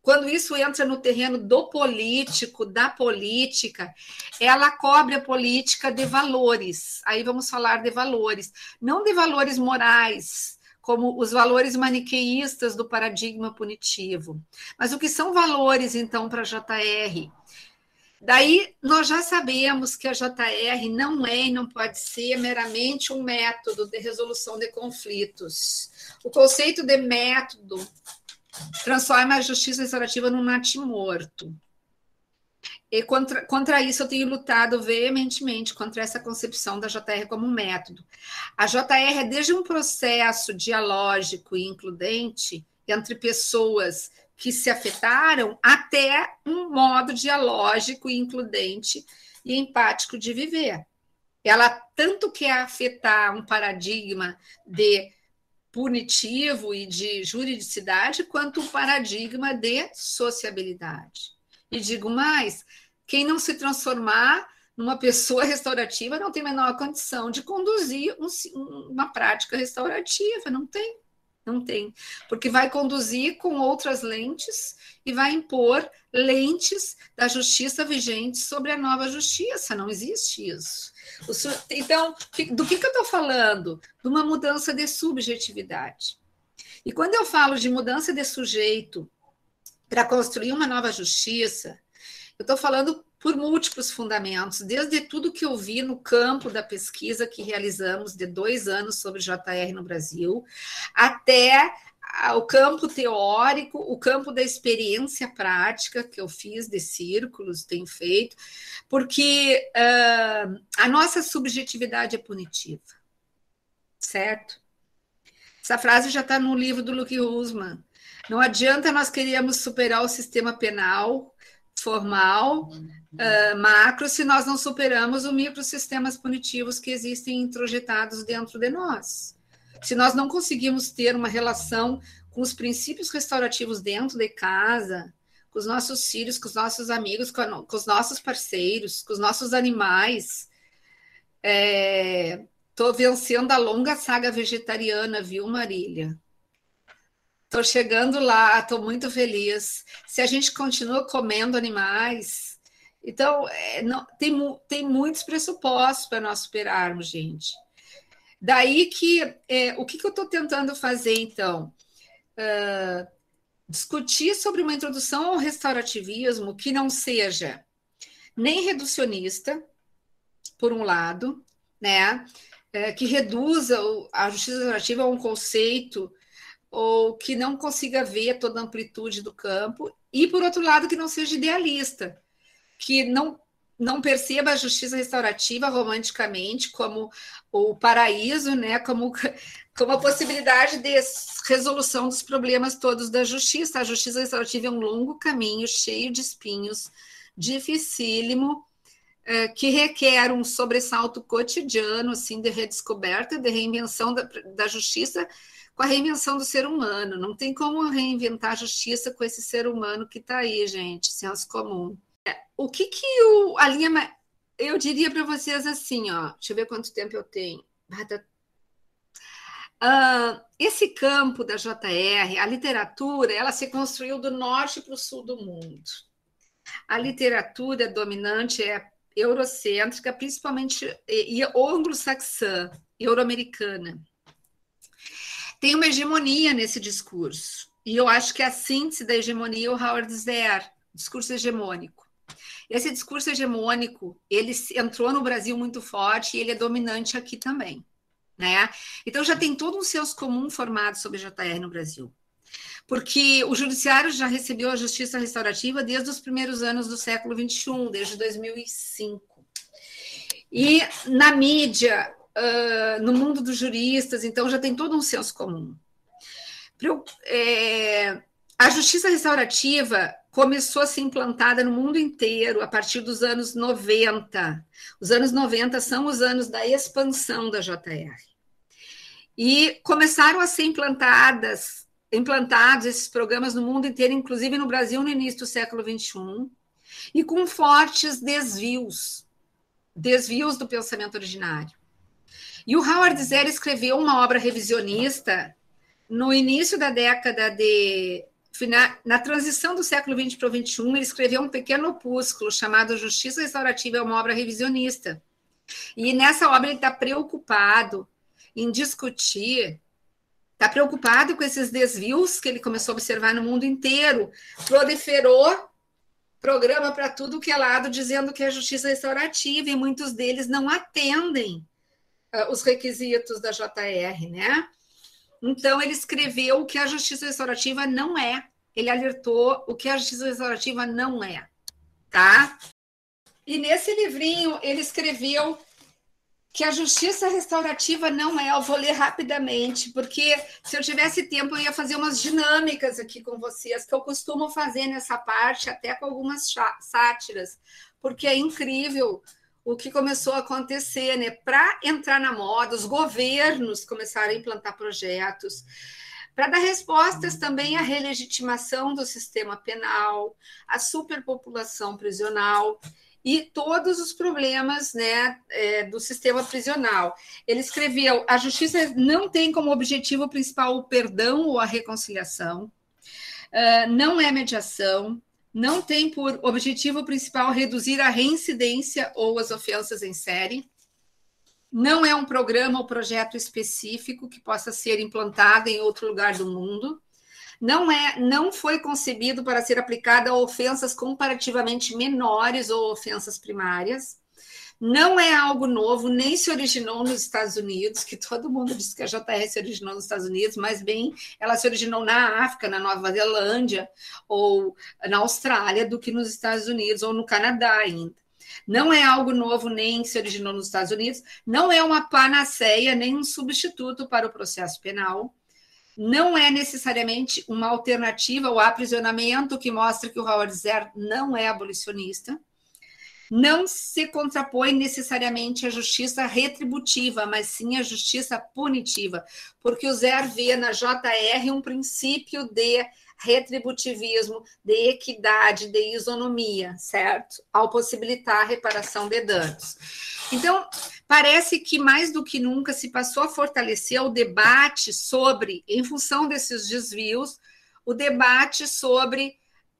quando isso entra no terreno do político, da política, ela cobre a política de valores. Aí vamos falar de valores, não de valores morais, como os valores maniqueístas do paradigma punitivo. Mas o que são valores, então, para a JR? Daí nós já sabemos que a JR não é e não pode ser meramente um método de resolução de conflitos. O conceito de método transforma a justiça restaurativa num natimorto. E contra, contra isso eu tenho lutado veementemente contra essa concepção da JR como método. A JR é desde um processo dialógico e includente entre pessoas que se afetaram até um modo dialógico e includente e empático de viver. Ela tanto quer afetar um paradigma de punitivo e de juridicidade, quanto o paradigma de sociabilidade. E digo mais: quem não se transformar numa pessoa restaurativa não tem a menor condição de conduzir um, uma prática restaurativa, não tem não tem, porque vai conduzir com outras lentes e vai impor lentes da justiça vigente sobre a nova justiça. Não existe isso. Então, do que, que eu estou falando? De uma mudança de subjetividade. E quando eu falo de mudança de sujeito para construir uma nova justiça, eu estou falando por múltiplos fundamentos, desde tudo que eu vi no campo da pesquisa que realizamos de dois anos sobre JR no Brasil, até o campo teórico, o campo da experiência prática que eu fiz de círculos, tenho feito, porque uh, a nossa subjetividade é punitiva, certo? Essa frase já está no livro do Luke Rusman. Não adianta nós queríamos superar o sistema penal formal, uh, macro, se nós não superamos os microsistemas punitivos que existem introjetados dentro de nós. Se nós não conseguimos ter uma relação com os princípios restaurativos dentro de casa, com os nossos filhos, com os nossos amigos, com, a, com os nossos parceiros, com os nossos animais. Estou é, vencendo a longa saga vegetariana, viu, Marília? Estou chegando lá, estou muito feliz. Se a gente continua comendo animais, então é, não, tem, tem muitos pressupostos para nós superarmos, gente. Daí que é, o que, que eu estou tentando fazer, então? Uh, discutir sobre uma introdução ao restaurativismo que não seja nem reducionista, por um lado, né? É, que reduza a justiça restaurativa a um conceito ou que não consiga ver toda a amplitude do campo, e por outro lado, que não seja idealista, que não não perceba a justiça restaurativa romanticamente como o paraíso, né, como, como a possibilidade de resolução dos problemas todos da justiça. A justiça restaurativa é um longo caminho, cheio de espinhos, dificílimo, é, que requer um sobressalto cotidiano, assim, de redescoberta, de reinvenção da, da justiça com a reinvenção do ser humano. Não tem como reinventar a justiça com esse ser humano que está aí, gente, senso comum. É, o que que o, a linha... Eu diria para vocês assim, ó, deixa eu ver quanto tempo eu tenho. Uh, esse campo da JR, a literatura, ela se construiu do norte para o sul do mundo. A literatura dominante é eurocêntrica, principalmente e, e anglo-saxã, euro-americana tem uma hegemonia nesse discurso. E eu acho que a síntese da hegemonia é o Howard Zer, discurso hegemônico. Esse discurso hegemônico, ele entrou no Brasil muito forte e ele é dominante aqui também, né? Então já tem todo um senso comum formado sobre JR no Brasil. Porque o judiciário já recebeu a justiça restaurativa desde os primeiros anos do século XXI, desde 2005. E na mídia, uh, no mundo dos juristas, então já tem todo um senso comum. É, a justiça restaurativa começou a ser implantada no mundo inteiro a partir dos anos 90. Os anos 90 são os anos da expansão da JR. E começaram a ser implantadas, implantados esses programas no mundo inteiro, inclusive no Brasil no início do século XXI, e com fortes desvios, desvios do pensamento originário. E o Howard Zer escreveu uma obra revisionista no início da década de. Na transição do século XX para o XXI, ele escreveu um pequeno opúsculo chamado Justiça Restaurativa, é uma obra revisionista. E nessa obra ele está preocupado em discutir, está preocupado com esses desvios que ele começou a observar no mundo inteiro, proliferou programa para tudo que é lado, dizendo que é justiça restaurativa, e muitos deles não atendem uh, os requisitos da JR, né? Então, ele escreveu o que a justiça restaurativa não é. Ele alertou o que a justiça restaurativa não é, tá? E nesse livrinho, ele escreveu que a justiça restaurativa não é. Eu vou ler rapidamente, porque se eu tivesse tempo, eu ia fazer umas dinâmicas aqui com vocês, que eu costumo fazer nessa parte, até com algumas sátiras, porque é incrível o que começou a acontecer, né? Para entrar na moda, os governos começaram a implantar projetos para dar respostas também à relegitimação do sistema penal, à superpopulação prisional e todos os problemas né, é, do sistema prisional. Ele escreveu: a justiça não tem como objetivo principal o perdão ou a reconciliação, não é mediação, não tem por objetivo principal reduzir a reincidência ou as ofensas em série. Não é um programa ou projeto específico que possa ser implantado em outro lugar do mundo. Não é, não foi concebido para ser aplicado a ofensas comparativamente menores ou ofensas primárias não é algo novo, nem se originou nos Estados Unidos, que todo mundo diz que a JR se originou nos Estados Unidos, mas bem, ela se originou na África, na Nova Zelândia ou na Austrália, do que nos Estados Unidos ou no Canadá ainda. Não é algo novo, nem se originou nos Estados Unidos, não é uma panaceia, nem um substituto para o processo penal não é necessariamente uma alternativa ao aprisionamento que mostra que o Howard Zer não é abolicionista não se contrapõe necessariamente à justiça retributiva, mas sim à justiça punitiva, porque o Zer vê na JR um princípio de retributivismo, de equidade, de isonomia, certo? Ao possibilitar a reparação de danos. Então, parece que mais do que nunca se passou a fortalecer o debate sobre, em função desses desvios, o debate sobre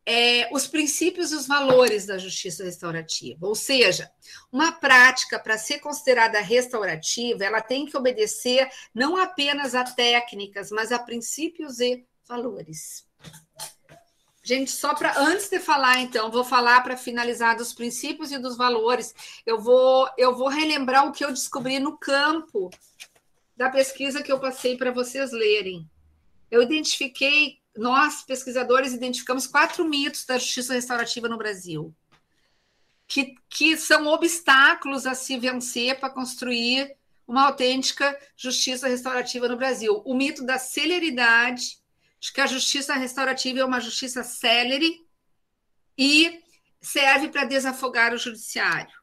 é, os princípios e os valores da justiça restaurativa. Ou seja, uma prática para ser considerada restaurativa, ela tem que obedecer não apenas a técnicas, mas a princípios e valores. Gente, só para antes de falar, então, vou falar para finalizar dos princípios e dos valores. Eu vou eu vou relembrar o que eu descobri no campo da pesquisa que eu passei para vocês lerem. Eu identifiquei nós, pesquisadores, identificamos quatro mitos da justiça restaurativa no Brasil. que, que são obstáculos a se vencer para construir uma autêntica justiça restaurativa no Brasil. O mito da celeridade, de que a justiça restaurativa é uma justiça célere e serve para desafogar o judiciário.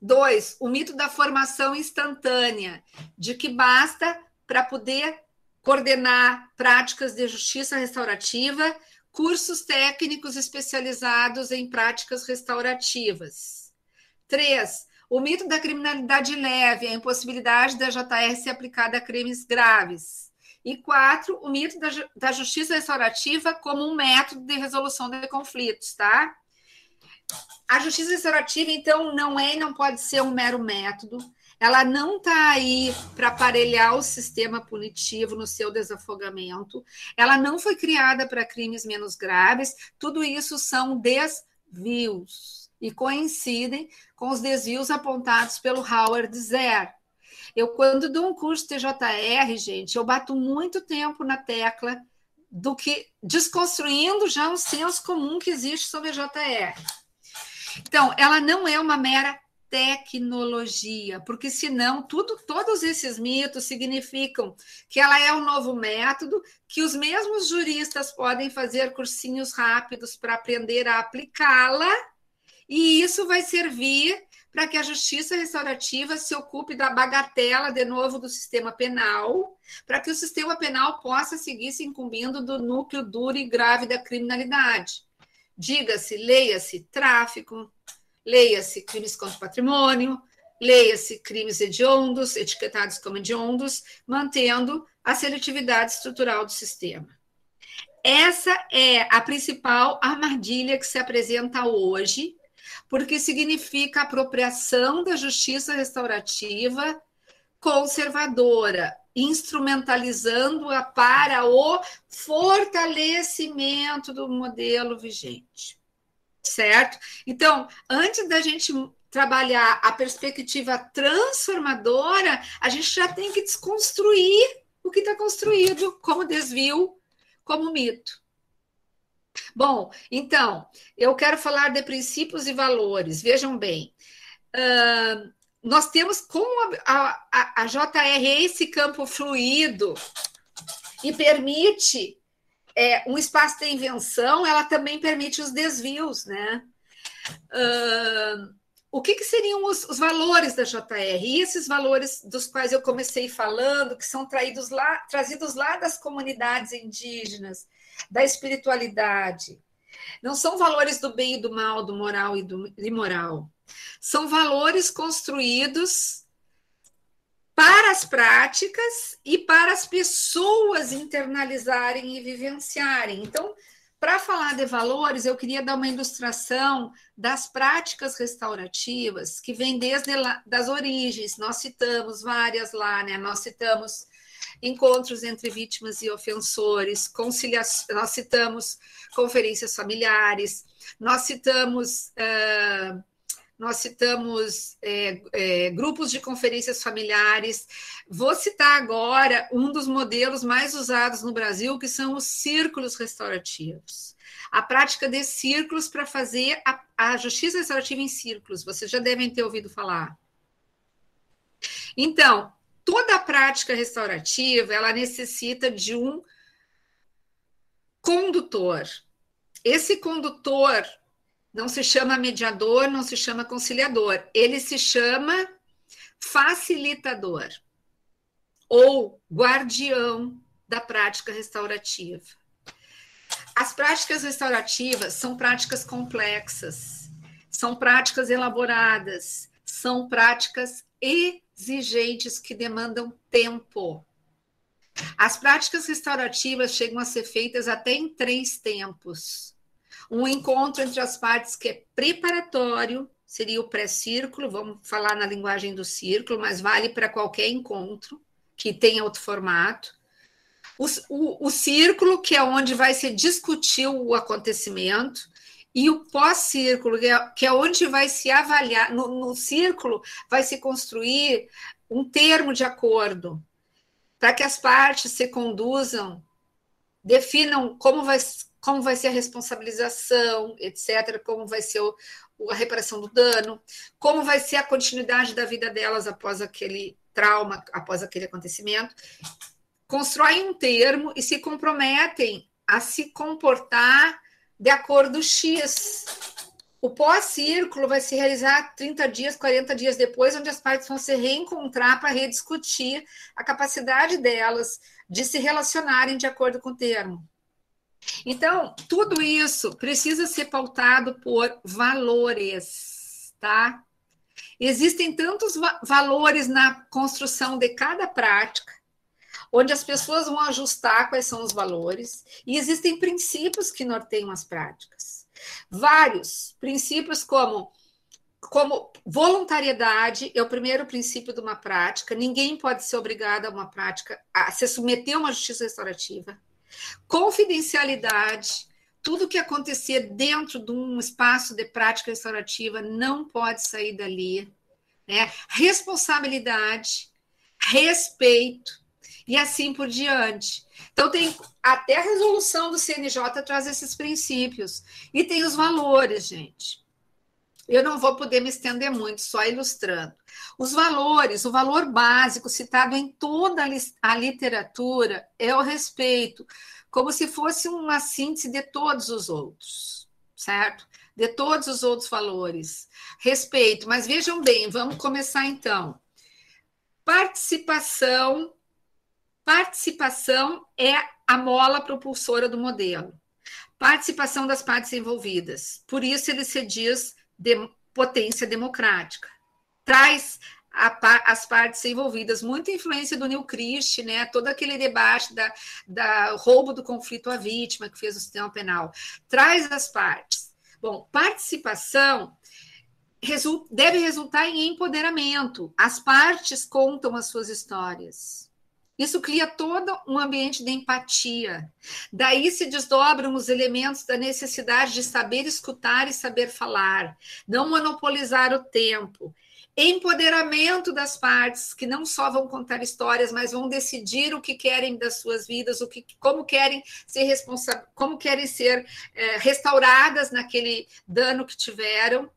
Dois, o mito da formação instantânea, de que basta para poder coordenar práticas de justiça restaurativa, cursos técnicos especializados em práticas restaurativas. Três, o mito da criminalidade leve, a impossibilidade da JR ser aplicada a crimes graves. E quatro, o mito da, da justiça restaurativa como um método de resolução de conflitos, tá? A justiça restaurativa, então, não é e não pode ser um mero método. Ela não está aí para aparelhar o sistema punitivo no seu desafogamento. Ela não foi criada para crimes menos graves. Tudo isso são desvios e coincidem com os desvios apontados pelo Howard Zer. Eu, quando dou um curso TJR, gente, eu bato muito tempo na tecla do que desconstruindo já um senso comum que existe sobre a JR. Então, ela não é uma mera tecnologia, porque senão tudo, todos esses mitos significam que ela é um novo método, que os mesmos juristas podem fazer cursinhos rápidos para aprender a aplicá-la, e isso vai servir para que a justiça restaurativa se ocupe da bagatela de novo do sistema penal, para que o sistema penal possa seguir se incumbindo do núcleo duro e grave da criminalidade. Diga-se, leia-se tráfico, leia-se crimes contra o patrimônio, leia-se crimes hediondos, etiquetados como hediondos, mantendo a seletividade estrutural do sistema. Essa é a principal armadilha que se apresenta hoje, porque significa apropriação da justiça restaurativa conservadora, instrumentalizando-a para o fortalecimento do modelo vigente. Certo? Então, antes da gente trabalhar a perspectiva transformadora, a gente já tem que desconstruir o que está construído como desvio, como mito. Bom, então, eu quero falar de princípios e valores. Vejam bem, uh, nós temos com a, a, a JR esse campo fluido e permite é, um espaço de invenção, ela também permite os desvios, né? Uh, o que, que seriam os, os, valores da JR? E esses valores dos quais eu comecei falando, que são traídos lá, trazidos lá das comunidades indígenas, da espiritualidade, não são valores do bem e do mal, do moral e do imoral. São valores construídos para as práticas e para as pessoas internalizarem e vivenciarem. Então, para falar de valores, eu queria dar uma ilustração das práticas restaurativas que vêm desde lá, das origens. Nós citamos várias lá, né? Nós citamos encontros entre vítimas e ofensores, conciliação, nós citamos conferências familiares, nós citamos uh, nós citamos é, é, grupos de conferências familiares. Vou citar agora um dos modelos mais usados no Brasil, que são os círculos restaurativos. A prática de círculos para fazer a, a justiça restaurativa em círculos. Vocês já devem ter ouvido falar. Então, toda a prática restaurativa ela necessita de um condutor. Esse condutor não se chama mediador, não se chama conciliador, ele se chama facilitador ou guardião da prática restaurativa. As práticas restaurativas são práticas complexas, são práticas elaboradas, são práticas exigentes que demandam tempo. As práticas restaurativas chegam a ser feitas até em três tempos um encontro entre as partes que é preparatório, seria o pré-círculo, vamos falar na linguagem do círculo, mas vale para qualquer encontro que tenha outro formato. O, o, o, círculo, que é onde vai se discutir o acontecimento, e o pós-círculo, que, é, que é, onde vai se avaliar, no, no círculo vai se construir um termo de acordo, para que as partes se conduzam, definam como vai como vai ser a responsabilização, etc., como vai ser o, a reparação do dano, como vai ser a continuidade da vida delas após aquele trauma, após aquele acontecimento. Constroem um termo e se comprometem a se comportar de acordo X. O pós-círculo vai se realizar 30 dias, 40 dias depois, onde as partes vão se reencontrar para rediscutir a capacidade delas de se relacionarem de acordo com o termo. Então, tudo isso precisa ser pautado por valores, tá? Existem tantos va valores na construção de cada prática, onde as pessoas vão ajustar quais são os valores, e existem princípios que norteiam as práticas. Vários princípios como como voluntariedade é o primeiro princípio de uma prática, ninguém pode ser obrigado a uma prática a se submeter a uma justiça restaurativa. Confidencialidade, tudo que acontecer dentro de um espaço de prática restaurativa não pode sair dali. Né? Responsabilidade, respeito e assim por diante. Então, tem até a resolução do CNJ traz esses princípios. E tem os valores, gente. Eu não vou poder me estender muito, só ilustrando. Os valores, o valor básico citado em toda a literatura é o respeito, como se fosse uma síntese de todos os outros, certo? De todos os outros valores. Respeito, mas vejam bem, vamos começar então. Participação. Participação é a mola propulsora do modelo. Participação das partes envolvidas. Por isso ele se diz de potência democrática. Traz a, as partes envolvidas, muita influência do Neil Christie, né? todo aquele debate da, da roubo do conflito à vítima que fez o sistema penal. Traz as partes. Bom, participação deve resultar em empoderamento. As partes contam as suas histórias. Isso cria todo um ambiente de empatia. Daí se desdobram os elementos da necessidade de saber escutar e saber falar, não monopolizar o tempo. Empoderamento das partes que não só vão contar histórias, mas vão decidir o que querem das suas vidas, o que, como querem ser responsáveis, como querem ser é, restauradas naquele dano que tiveram.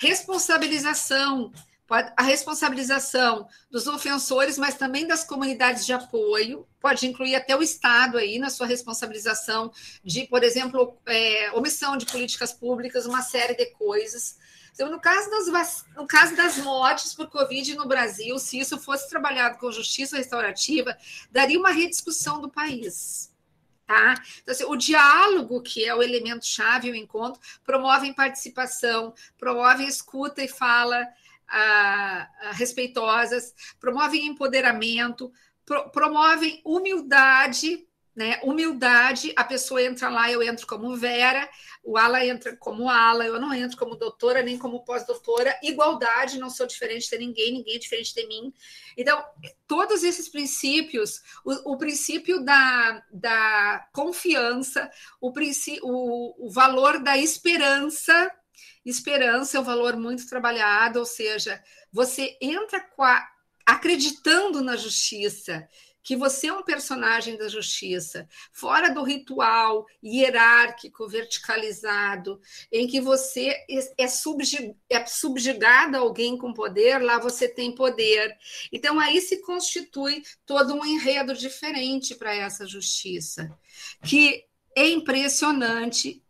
Responsabilização, a responsabilização dos ofensores, mas também das comunidades de apoio, pode incluir até o Estado aí na sua responsabilização de, por exemplo, é, omissão de políticas públicas, uma série de coisas. Então, no caso, das, no caso das mortes por Covid no Brasil, se isso fosse trabalhado com justiça restaurativa, daria uma rediscussão do país. Tá? Então, assim, o diálogo, que é o elemento chave, o encontro, promove participação, promove escuta e fala respeitosas, promovem empoderamento, pro, promovem humildade, né? Humildade, a pessoa entra lá, eu entro como Vera, o Ala entra como Ala, eu não entro como doutora nem como pós-doutora. Igualdade, não sou diferente de ninguém, ninguém é diferente de mim. Então, todos esses princípios, o, o princípio da, da confiança, o, o, o valor da esperança, Esperança é um valor muito trabalhado, ou seja, você entra a, acreditando na justiça, que você é um personagem da justiça, fora do ritual hierárquico, verticalizado, em que você é, subjug, é subjugado a alguém com poder, lá você tem poder. Então, aí se constitui todo um enredo diferente para essa justiça, que é impressionante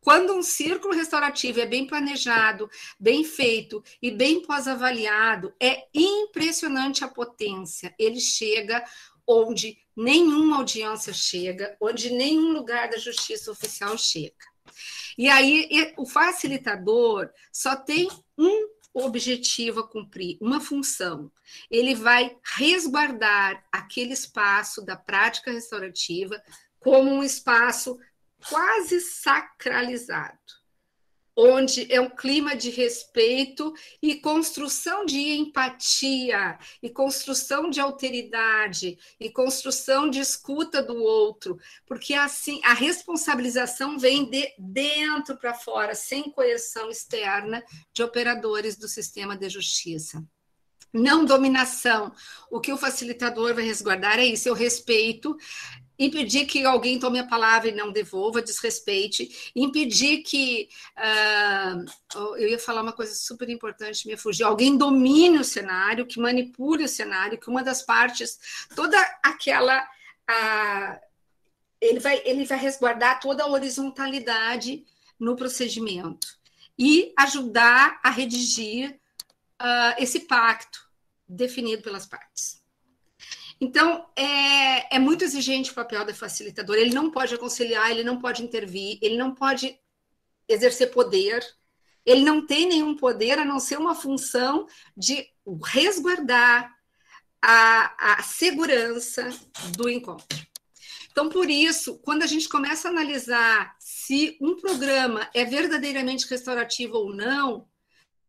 quando um círculo restaurativo é bem planejado, bem feito e bem pós-avaliado, é impressionante a potência. Ele chega onde nenhuma audiência chega, onde nenhum lugar da justiça oficial chega. E aí o facilitador só tem um objetivo a cumprir, uma função. Ele vai resguardar aquele espaço da prática restaurativa como um espaço quase sacralizado, onde é um clima de respeito e construção de empatia, e construção de alteridade, e construção de escuta do outro, porque assim a responsabilização vem de dentro para fora, sem coerção externa de operadores do sistema de justiça não dominação. O que o facilitador vai resguardar é isso, o respeito impedir que alguém tome a palavra e não devolva, desrespeite, impedir que uh, eu ia falar uma coisa super importante, me fugiu, alguém domine o cenário, que manipule o cenário, que uma das partes, toda aquela uh, ele vai ele vai resguardar toda a horizontalidade no procedimento e ajudar a redigir uh, esse pacto definido pelas partes. Então, é, é muito exigente o papel do facilitador. Ele não pode aconselhar, ele não pode intervir, ele não pode exercer poder, ele não tem nenhum poder a não ser uma função de resguardar a, a segurança do encontro. Então, por isso, quando a gente começa a analisar se um programa é verdadeiramente restaurativo ou não,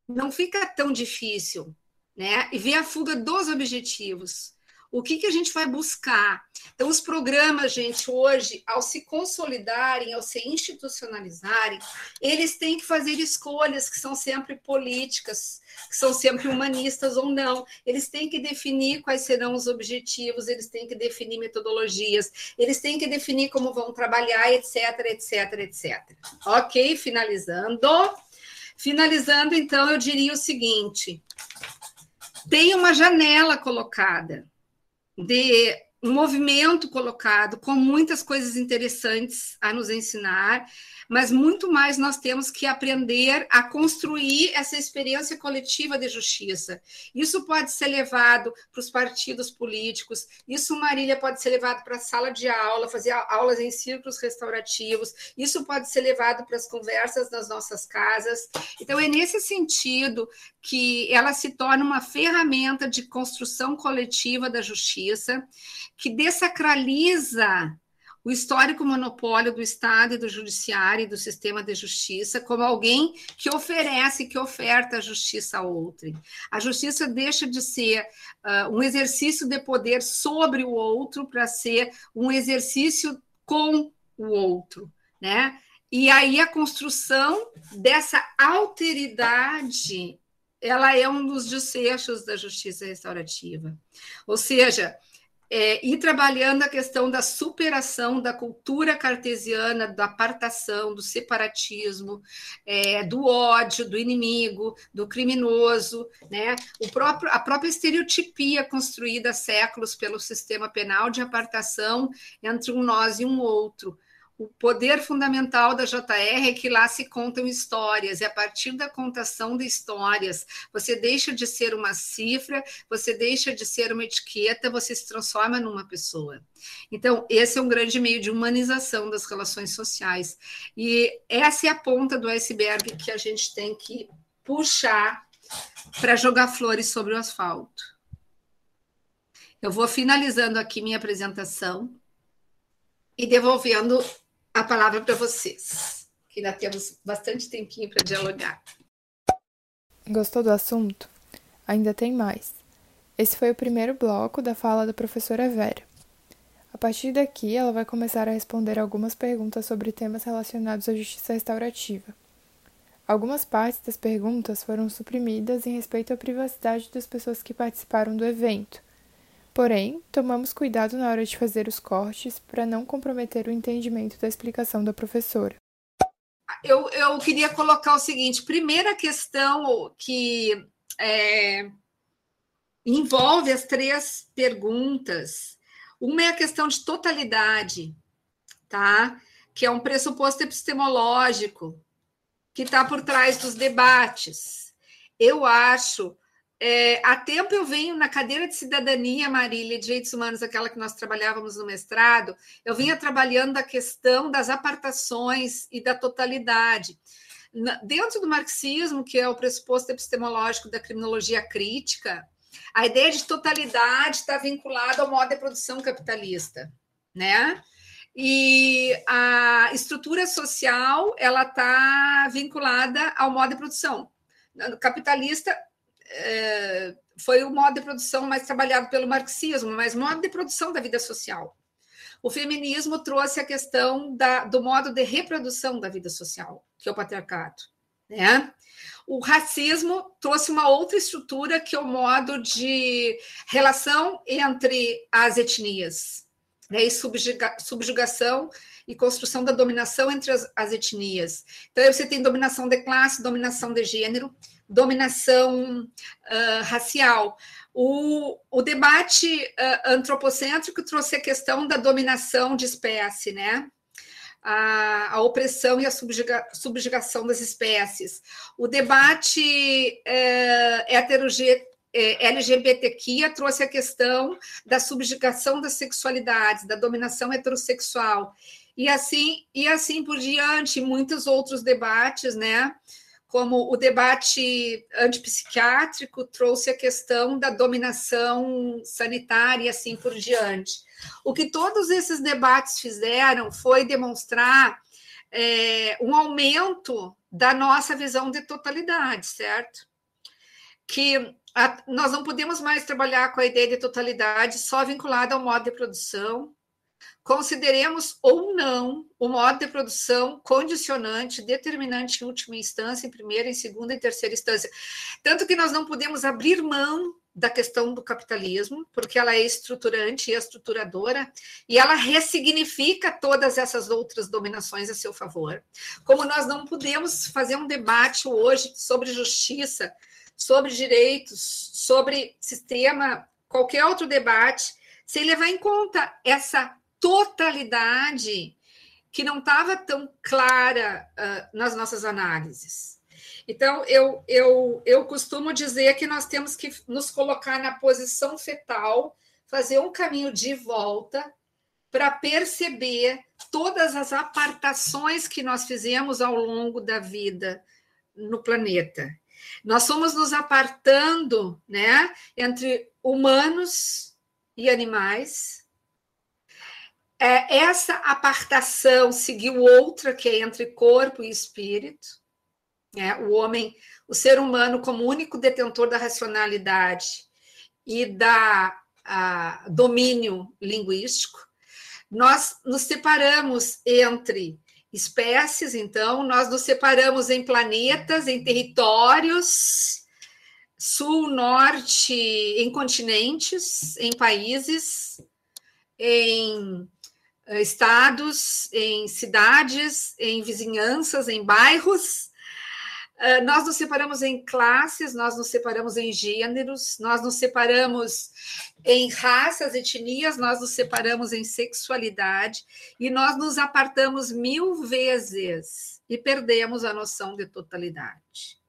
não fica tão difícil, né? E ver a fuga dos objetivos o que, que a gente vai buscar? Então, os programas, gente, hoje, ao se consolidarem, ao se institucionalizarem, eles têm que fazer escolhas que são sempre políticas, que são sempre humanistas ou não. Eles têm que definir quais serão os objetivos, eles têm que definir metodologias, eles têm que definir como vão trabalhar, etc, etc, etc. Ok, finalizando. Finalizando, então, eu diria o seguinte: tem uma janela colocada de um movimento colocado com muitas coisas interessantes a nos ensinar, mas muito mais nós temos que aprender a construir essa experiência coletiva de justiça. Isso pode ser levado para os partidos políticos, isso, Marília, pode ser levado para a sala de aula, fazer aulas em círculos restaurativos, isso pode ser levado para as conversas nas nossas casas. Então, é nesse sentido que ela se torna uma ferramenta de construção coletiva da justiça, que desacraliza o histórico monopólio do Estado e do Judiciário e do sistema de justiça como alguém que oferece, que oferta a justiça a outrem. A justiça deixa de ser uh, um exercício de poder sobre o outro para ser um exercício com o outro, né? E aí a construção dessa alteridade, ela é um dos desfechos da justiça restaurativa. Ou seja, é, ir trabalhando a questão da superação da cultura cartesiana, da apartação, do separatismo, é, do ódio, do inimigo, do criminoso, né? o próprio, a própria estereotipia construída há séculos pelo sistema penal de apartação entre um nós e um outro o poder fundamental da JR é que lá se contam histórias, e a partir da contação de histórias, você deixa de ser uma cifra, você deixa de ser uma etiqueta, você se transforma numa pessoa. Então, esse é um grande meio de humanização das relações sociais. E essa é a ponta do iceberg que a gente tem que puxar para jogar flores sobre o asfalto. Eu vou finalizando aqui minha apresentação e devolvendo a palavra para vocês, que ainda temos bastante tempinho para dialogar. Gostou do assunto? Ainda tem mais. Esse foi o primeiro bloco da fala da professora Vera. A partir daqui, ela vai começar a responder algumas perguntas sobre temas relacionados à justiça restaurativa. Algumas partes das perguntas foram suprimidas em respeito à privacidade das pessoas que participaram do evento, Porém, tomamos cuidado na hora de fazer os cortes para não comprometer o entendimento da explicação da professora. Eu, eu queria colocar o seguinte: primeira questão que é, envolve as três perguntas. Uma é a questão de totalidade, tá? Que é um pressuposto epistemológico que está por trás dos debates. Eu acho é, há tempo eu venho na cadeira de cidadania, Marília, de direitos humanos, aquela que nós trabalhávamos no mestrado, eu vinha trabalhando a questão das apartações e da totalidade. Dentro do marxismo, que é o pressuposto epistemológico da criminologia crítica, a ideia de totalidade está vinculada ao modo de produção capitalista, né? E a estrutura social ela está vinculada ao modo de produção. capitalista é, foi o modo de produção mais trabalhado pelo marxismo, mas modo de produção da vida social. O feminismo trouxe a questão da, do modo de reprodução da vida social, que é o patriarcado. Né? O racismo trouxe uma outra estrutura, que é o modo de relação entre as etnias. né, e subjuga, subjugação e construção da dominação entre as, as etnias. Então, você tem dominação de classe, dominação de gênero, dominação uh, racial. O, o debate uh, antropocêntrico trouxe a questão da dominação de espécie, né? A, a opressão e a subjuga, subjugação das espécies. O debate uh, heterogê, é, LGBTQIA trouxe a questão da subjugação das sexualidades, da dominação heterossexual. E assim, e assim por diante, muitos outros debates, né? Como o debate antipsiquiátrico trouxe a questão da dominação sanitária e assim por diante. O que todos esses debates fizeram foi demonstrar é, um aumento da nossa visão de totalidade, certo? Que a, nós não podemos mais trabalhar com a ideia de totalidade só vinculada ao modo de produção. Consideremos ou não o modo de produção condicionante, determinante em última instância, em primeira, em segunda e terceira instância. Tanto que nós não podemos abrir mão da questão do capitalismo, porque ela é estruturante e estruturadora, e ela ressignifica todas essas outras dominações a seu favor. Como nós não podemos fazer um debate hoje sobre justiça sobre direitos, sobre sistema, qualquer outro debate, sem levar em conta essa totalidade que não estava tão clara uh, nas nossas análises. Então, eu, eu, eu costumo dizer que nós temos que nos colocar na posição fetal, fazer um caminho de volta para perceber todas as apartações que nós fizemos ao longo da vida no planeta. Nós fomos nos apartando, né, entre humanos e animais. É, essa apartação seguiu outra que é entre corpo e espírito. Né? O homem, o ser humano, como único detentor da racionalidade e da a, domínio linguístico, nós nos separamos entre espécies, então, nós nos separamos em planetas, em territórios, sul, norte, em continentes, em países, em estados, em cidades, em vizinhanças, em bairros. Ah, nós nos separamos em classes, nós nos separamos em gêneros, nós nos separamos em raças, etnias, nós nos separamos em sexualidade e nós nos apartamos mil vezes e perdemos a noção de totalidade.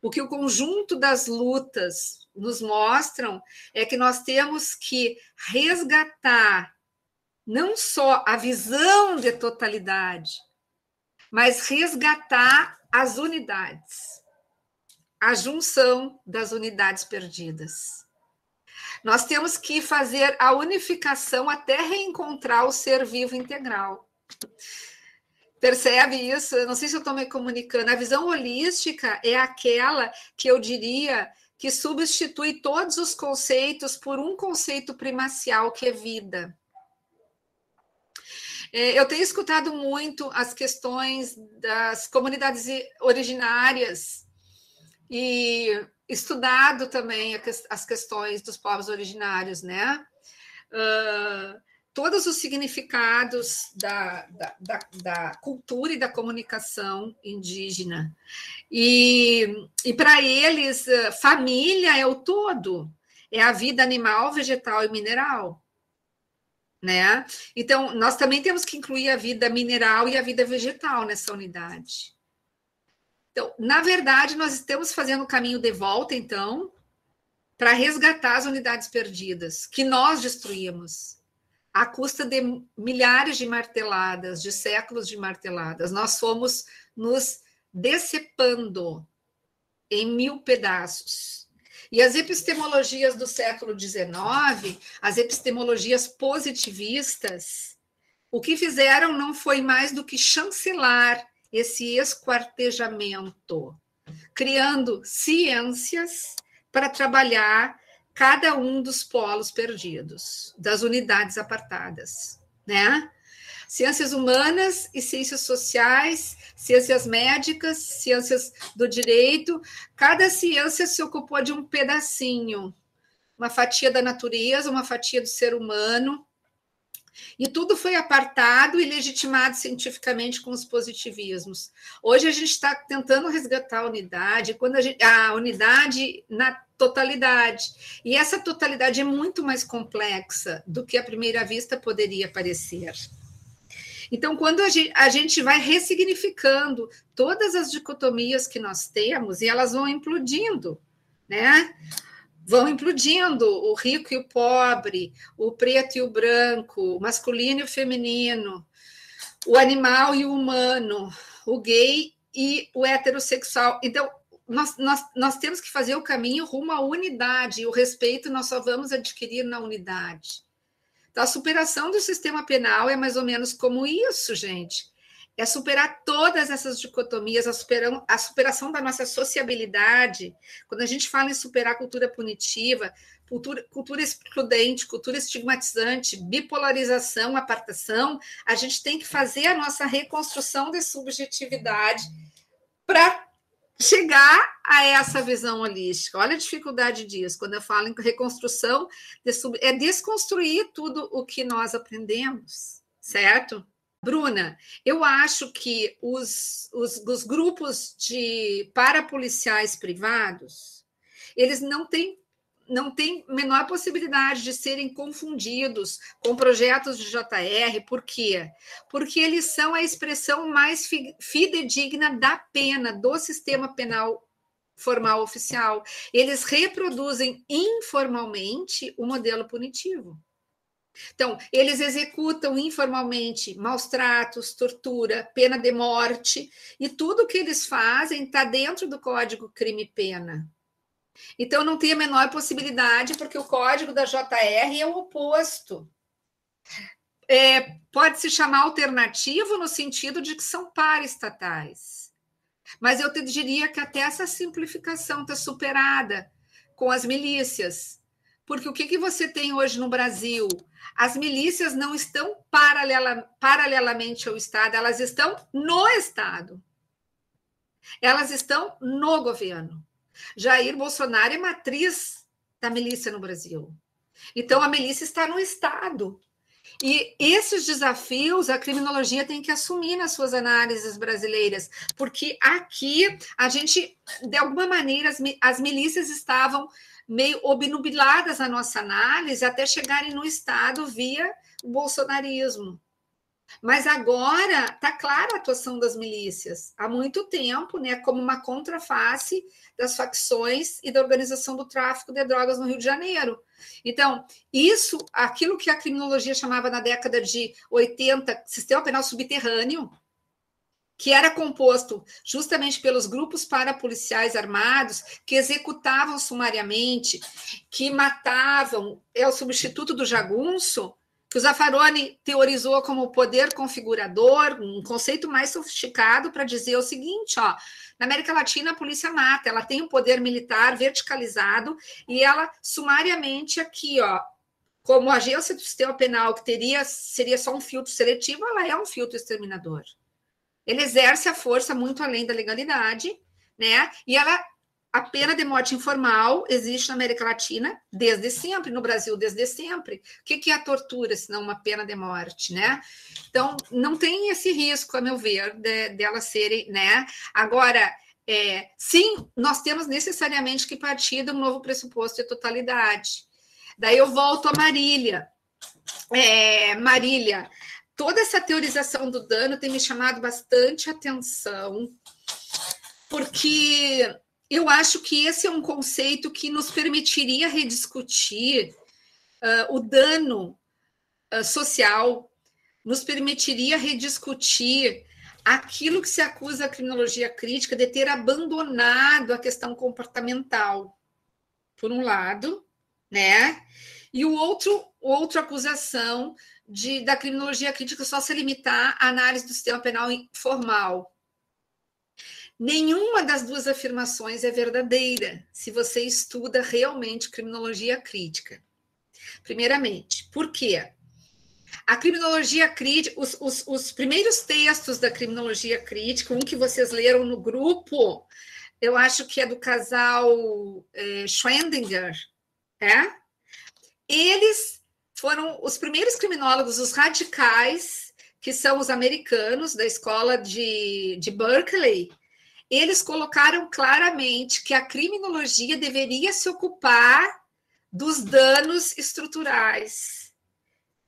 O que o conjunto das lutas nos mostram é que nós temos que resgatar não só a visão de totalidade, mas resgatar as unidades, a junção das unidades perdidas. Nós temos que fazer a unificação até reencontrar o ser vivo integral. Percebe isso? Eu não sei se eu estou me comunicando. A visão holística é aquela que eu diria que substitui todos os conceitos por um conceito primacial, que é vida. É, eu tenho escutado muito as questões das comunidades originárias e estudado também as questões dos povos originários, né? Uh, todos os significados da, da, da, da, cultura e da comunicação indígena. E, e para eles, família é o todo, é a vida animal, vegetal e mineral né? Então, nós também temos que incluir a vida mineral e a vida vegetal nessa unidade. Então, na verdade, nós estamos fazendo o caminho de volta, então, para resgatar as unidades perdidas, que nós destruímos, à custa de milhares de marteladas, de séculos de marteladas. Nós fomos nos decepando em mil pedaços e as epistemologias do século XIX, as epistemologias positivistas, o que fizeram não foi mais do que chancelar esse esquartejamento, criando ciências para trabalhar cada um dos polos perdidos, das unidades apartadas, né? Ciências humanas e ciências sociais, ciências médicas, ciências do direito. Cada ciência se ocupou de um pedacinho, uma fatia da natureza, uma fatia do ser humano. E tudo foi apartado e legitimado cientificamente com os positivismos. Hoje a gente está tentando resgatar a unidade, quando a, gente, a unidade na totalidade. E essa totalidade é muito mais complexa do que à primeira vista poderia parecer. Então, quando a gente, a gente vai ressignificando todas as dicotomias que nós temos, e elas vão implodindo, né? vão implodindo o rico e o pobre, o preto e o branco, o masculino e o feminino, o animal e o humano, o gay e o heterossexual. Então, nós, nós, nós temos que fazer o caminho rumo à unidade, e o respeito nós só vamos adquirir na unidade. Então, a superação do sistema penal é mais ou menos como isso, gente é superar todas essas dicotomias, a, superam, a superação da nossa sociabilidade. Quando a gente fala em superar cultura punitiva, cultura, cultura excludente, cultura estigmatizante, bipolarização, apartação, a gente tem que fazer a nossa reconstrução de subjetividade para chegar a essa visão holística. Olha a dificuldade disso. Quando eu falo em reconstrução, é desconstruir tudo o que nós aprendemos, certo? Bruna, eu acho que os, os, os grupos de parapoliciais privados, eles não têm não tem menor possibilidade de serem confundidos com projetos de JR, por quê? Porque eles são a expressão mais fidedigna da pena, do sistema penal formal oficial. Eles reproduzem informalmente o modelo punitivo. Então, eles executam informalmente maus tratos, tortura, pena de morte, e tudo que eles fazem está dentro do Código Crime-Pena. Então, não tem a menor possibilidade, porque o código da JR é o oposto. É, pode se chamar alternativo no sentido de que são paraestatais. Mas eu te diria que até essa simplificação está superada com as milícias. Porque o que, que você tem hoje no Brasil? As milícias não estão paralela, paralelamente ao Estado, elas estão no Estado. Elas estão no governo. Jair Bolsonaro é matriz da milícia no Brasil. Então, a milícia está no Estado. E esses desafios a criminologia tem que assumir nas suas análises brasileiras, porque aqui a gente, de alguma maneira, as, as milícias estavam meio obnubiladas na nossa análise até chegarem no Estado via o bolsonarismo. Mas agora está clara a atuação das milícias, há muito tempo, né, como uma contraface das facções e da organização do tráfico de drogas no Rio de Janeiro. Então, isso, aquilo que a criminologia chamava na década de 80, sistema penal subterrâneo, que era composto justamente pelos grupos parapoliciais armados que executavam sumariamente, que matavam, é o substituto do jagunço, que o Zaffaroni teorizou como poder configurador, um conceito mais sofisticado para dizer o seguinte, ó, na América Latina a polícia mata, ela tem um poder militar verticalizado e ela sumariamente aqui, ó, como agência do sistema penal que teria seria só um filtro seletivo, ela é um filtro exterminador. Ele exerce a força muito além da legalidade, né? E ela a pena de morte informal existe na América Latina desde sempre, no Brasil desde sempre. O que é a tortura, se não uma pena de morte, né? Então, não tem esse risco, a meu ver, de, dela serem, né? Agora, é, sim, nós temos necessariamente que partir de um novo pressuposto de totalidade. Daí eu volto a Marília. É, Marília, toda essa teorização do dano tem me chamado bastante atenção, porque eu acho que esse é um conceito que nos permitiria rediscutir uh, o dano uh, social, nos permitiria rediscutir aquilo que se acusa a criminologia crítica de ter abandonado a questão comportamental, por um lado, né? E o outro, outra acusação de, da criminologia crítica só se limitar à análise do sistema penal formal. Nenhuma das duas afirmações é verdadeira se você estuda realmente criminologia crítica. Primeiramente, por quê? A criminologia crítica, os, os, os, primeiros textos da criminologia crítica, um que vocês leram no grupo, eu acho que é do casal é, Schwendinger, é? eles foram os primeiros criminólogos, os radicais, que são os americanos da escola de, de Berkeley, eles colocaram claramente que a criminologia deveria se ocupar dos danos estruturais,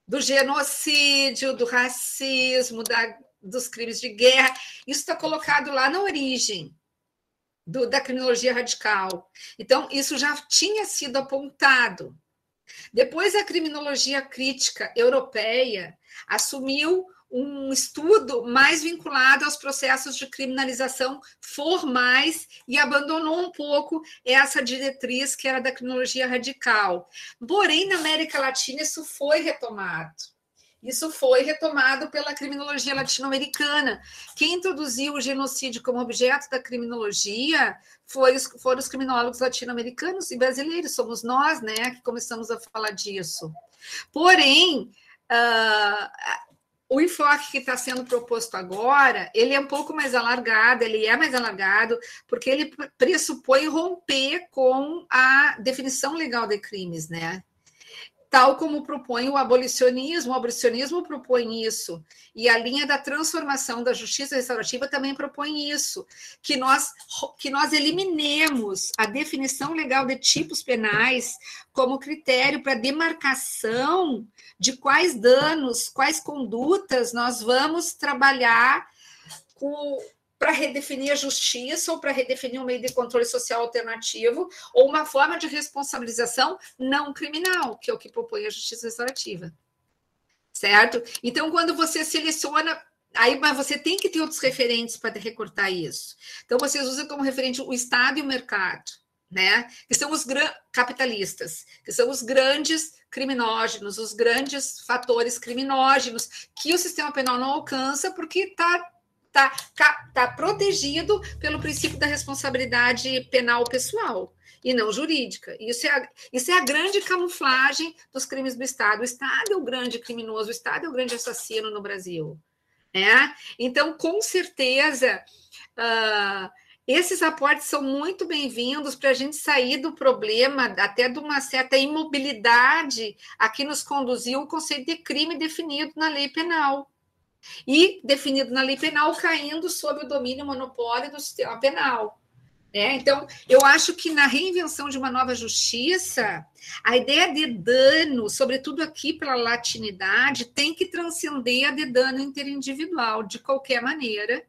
do genocídio, do racismo, da, dos crimes de guerra. Isso está colocado lá na origem do, da criminologia radical. Então, isso já tinha sido apontado. Depois, a criminologia crítica europeia assumiu um estudo mais vinculado aos processos de criminalização formais e abandonou um pouco essa diretriz que era da criminologia radical. Porém, na América Latina, isso foi retomado. Isso foi retomado pela criminologia latino-americana. Quem introduziu o genocídio como objeto da criminologia foi os, foram os criminólogos latino-americanos e brasileiros, somos nós, né, que começamos a falar disso. Porém, uh, o enfoque que está sendo proposto agora, ele é um pouco mais alargado, ele é mais alargado, porque ele pressupõe romper com a definição legal de crimes, né? Tal como propõe o abolicionismo, o abolicionismo propõe isso, e a linha da transformação da justiça restaurativa também propõe isso, que nós, que nós eliminemos a definição legal de tipos penais como critério para demarcação de quais danos, quais condutas nós vamos trabalhar para redefinir a justiça ou para redefinir um meio de controle social alternativo ou uma forma de responsabilização não criminal, que é o que propõe a justiça restaurativa. Certo? Então, quando você seleciona Aí, mas você tem que ter outros referentes para recortar isso. Então, vocês usam como referente o Estado e o mercado, né? Que são os capitalistas, que são os grandes criminógenos, os grandes fatores criminógenos que o sistema penal não alcança porque está tá, tá protegido pelo princípio da responsabilidade penal pessoal e não jurídica. Isso é, a, isso é a grande camuflagem dos crimes do Estado. O Estado é o grande criminoso, o Estado é o grande assassino no Brasil. Né? Então, com certeza, uh, esses aportes são muito bem-vindos para a gente sair do problema, até de uma certa imobilidade a que nos conduziu o conceito de crime definido na lei penal. E definido na lei penal, caindo sob o domínio monopólio do sistema penal. É, então, eu acho que na reinvenção de uma nova justiça, a ideia de dano, sobretudo aqui pela latinidade, tem que transcender a de dano interindividual, de qualquer maneira,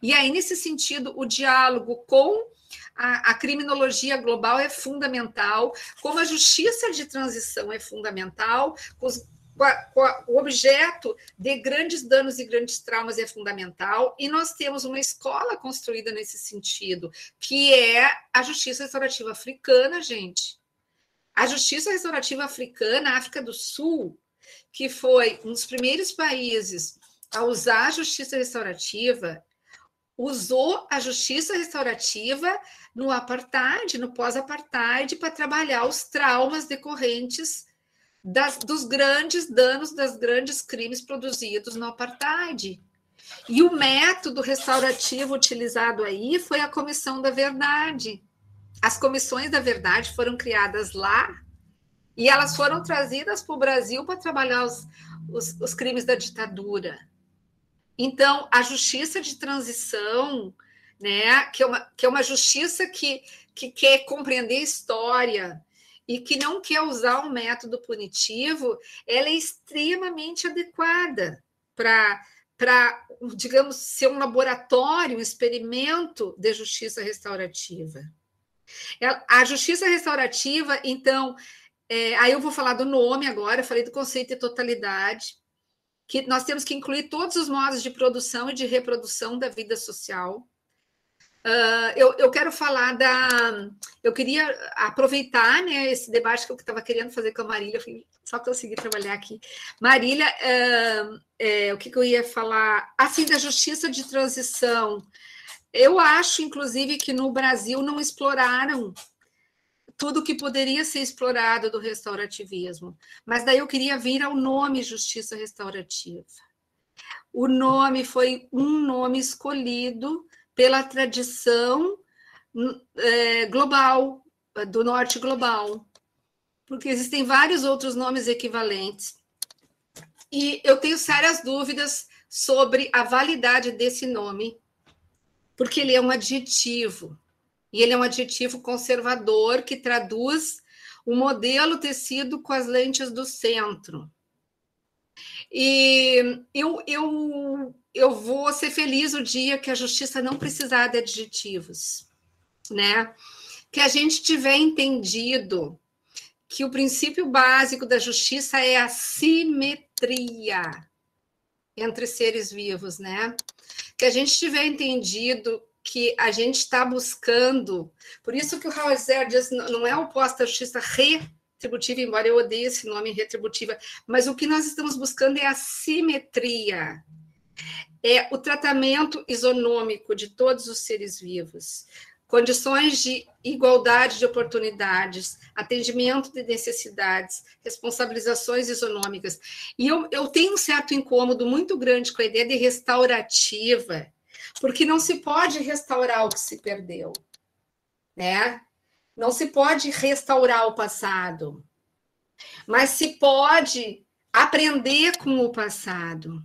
e aí, nesse sentido, o diálogo com a, a, criminologia global é fundamental, como a justiça de transição é fundamental, os, o objeto de grandes danos e grandes traumas é fundamental, e nós temos uma escola construída nesse sentido, que é a justiça restaurativa africana, gente. A justiça restaurativa africana, África do Sul, que foi um dos primeiros países a usar a justiça restaurativa, usou a justiça restaurativa no apartheid, no pós-apartheid, para trabalhar os traumas decorrentes das, dos grandes danos, das grandes crimes produzidos no apartheid. E o método restaurativo utilizado aí foi a Comissão da Verdade. As comissões da verdade foram criadas lá e elas foram trazidas para o Brasil para trabalhar os, os, os crimes da ditadura. Então, a justiça de transição, né, que é uma, que é uma justiça que, que quer compreender história e que não quer usar um método punitivo, ela é extremamente adequada para para, digamos, ser um laboratório, um experimento de justiça restaurativa. A justiça restaurativa, então, é, aí eu vou falar do nome agora, falei do conceito de totalidade, que nós temos que incluir todos os modos de produção e de reprodução da vida social. Uh, eu, eu, quero falar da. Eu queria aproveitar né, esse debate que eu estava querendo fazer com a Marília, só consegui trabalhar aqui. Marília, uh, é, o que, que, eu ia falar? Assim, da justiça de transição. Eu acho, inclusive, que no Brasil não exploraram tudo que poderia ser explorado do restaurativismo. Mas daí eu queria vir ao nome Justiça Restaurativa. O nome foi um nome escolhido pela tradição é, global, do norte global. porque existem vários outros nomes equivalentes. E eu tenho sérias dúvidas sobre a validade desse nome, porque ele é um adjetivo. E ele é um adjetivo conservador que traduz o modelo tecido com as lentes do centro. E eu, eu, eu vou ser feliz o dia que a justiça não precisar de adjetivos, né? Que a gente tiver entendido que o princípio básico da justiça é a simetria entre seres vivos, né? Que a gente tiver entendido que a gente está buscando, por isso que o Zer diz, não é oposta à justiça retributiva, embora eu odeie esse nome retributiva, mas o que nós estamos buscando é a simetria, é o tratamento isonômico de todos os seres vivos condições de igualdade de oportunidades, atendimento de necessidades, responsabilizações isonômicas. E eu, eu tenho um certo incômodo muito grande com a ideia de restaurativa, porque não se pode restaurar o que se perdeu, né? Não se pode restaurar o passado, mas se pode aprender com o passado.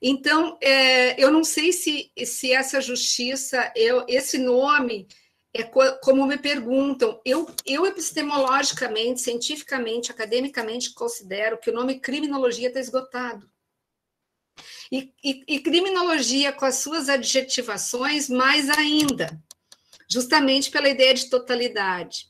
Então, é, eu não sei se, se essa justiça, eu, esse nome, é co como me perguntam. Eu, eu, epistemologicamente, cientificamente, academicamente, considero que o nome criminologia está esgotado. E, e, e criminologia, com as suas adjetivações, mais ainda, justamente pela ideia de totalidade.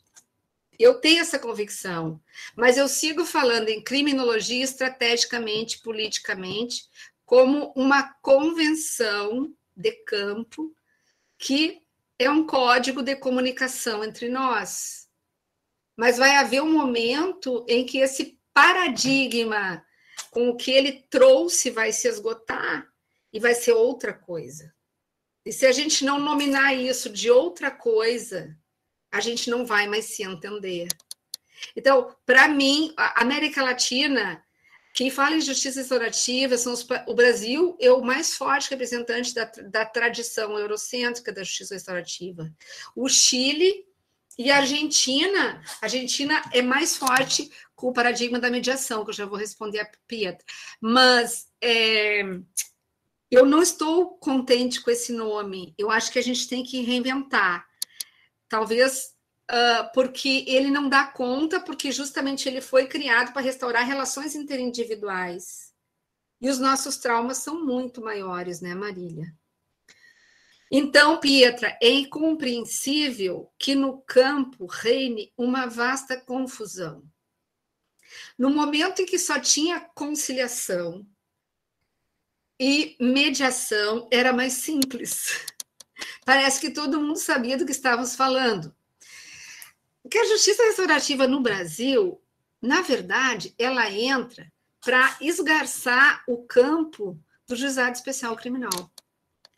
Eu tenho essa convicção, mas eu sigo falando em criminologia estrategicamente, politicamente, como uma convenção de campo que é um código de comunicação entre nós. Mas vai haver um momento em que esse paradigma com o que ele trouxe vai se esgotar e vai ser outra coisa. E se a gente não nominar isso de outra coisa, a gente não vai mais se entender. Então, para mim, a América Latina quem fala em justiça restaurativa são os, o Brasil é o mais forte representante da, da tradição eurocêntrica da justiça restaurativa. O Chile e a Argentina, a Argentina é mais forte com o paradigma da mediação, que eu já vou responder a Pietra. Mas é, eu não estou contente com esse nome. Eu acho que a gente tem que reinventar. Talvez uh, porque ele não dá conta, porque justamente ele foi criado para restaurar relações interindividuais. E os nossos traumas são muito maiores, né, Marília? Então, Pietra, é incompreensível que no campo reine uma vasta confusão. No momento em que só tinha conciliação e mediação, era mais simples. Parece que todo mundo sabia do que estávamos falando. Porque a justiça restaurativa no Brasil, na verdade, ela entra para esgarçar o campo do juizado especial criminal.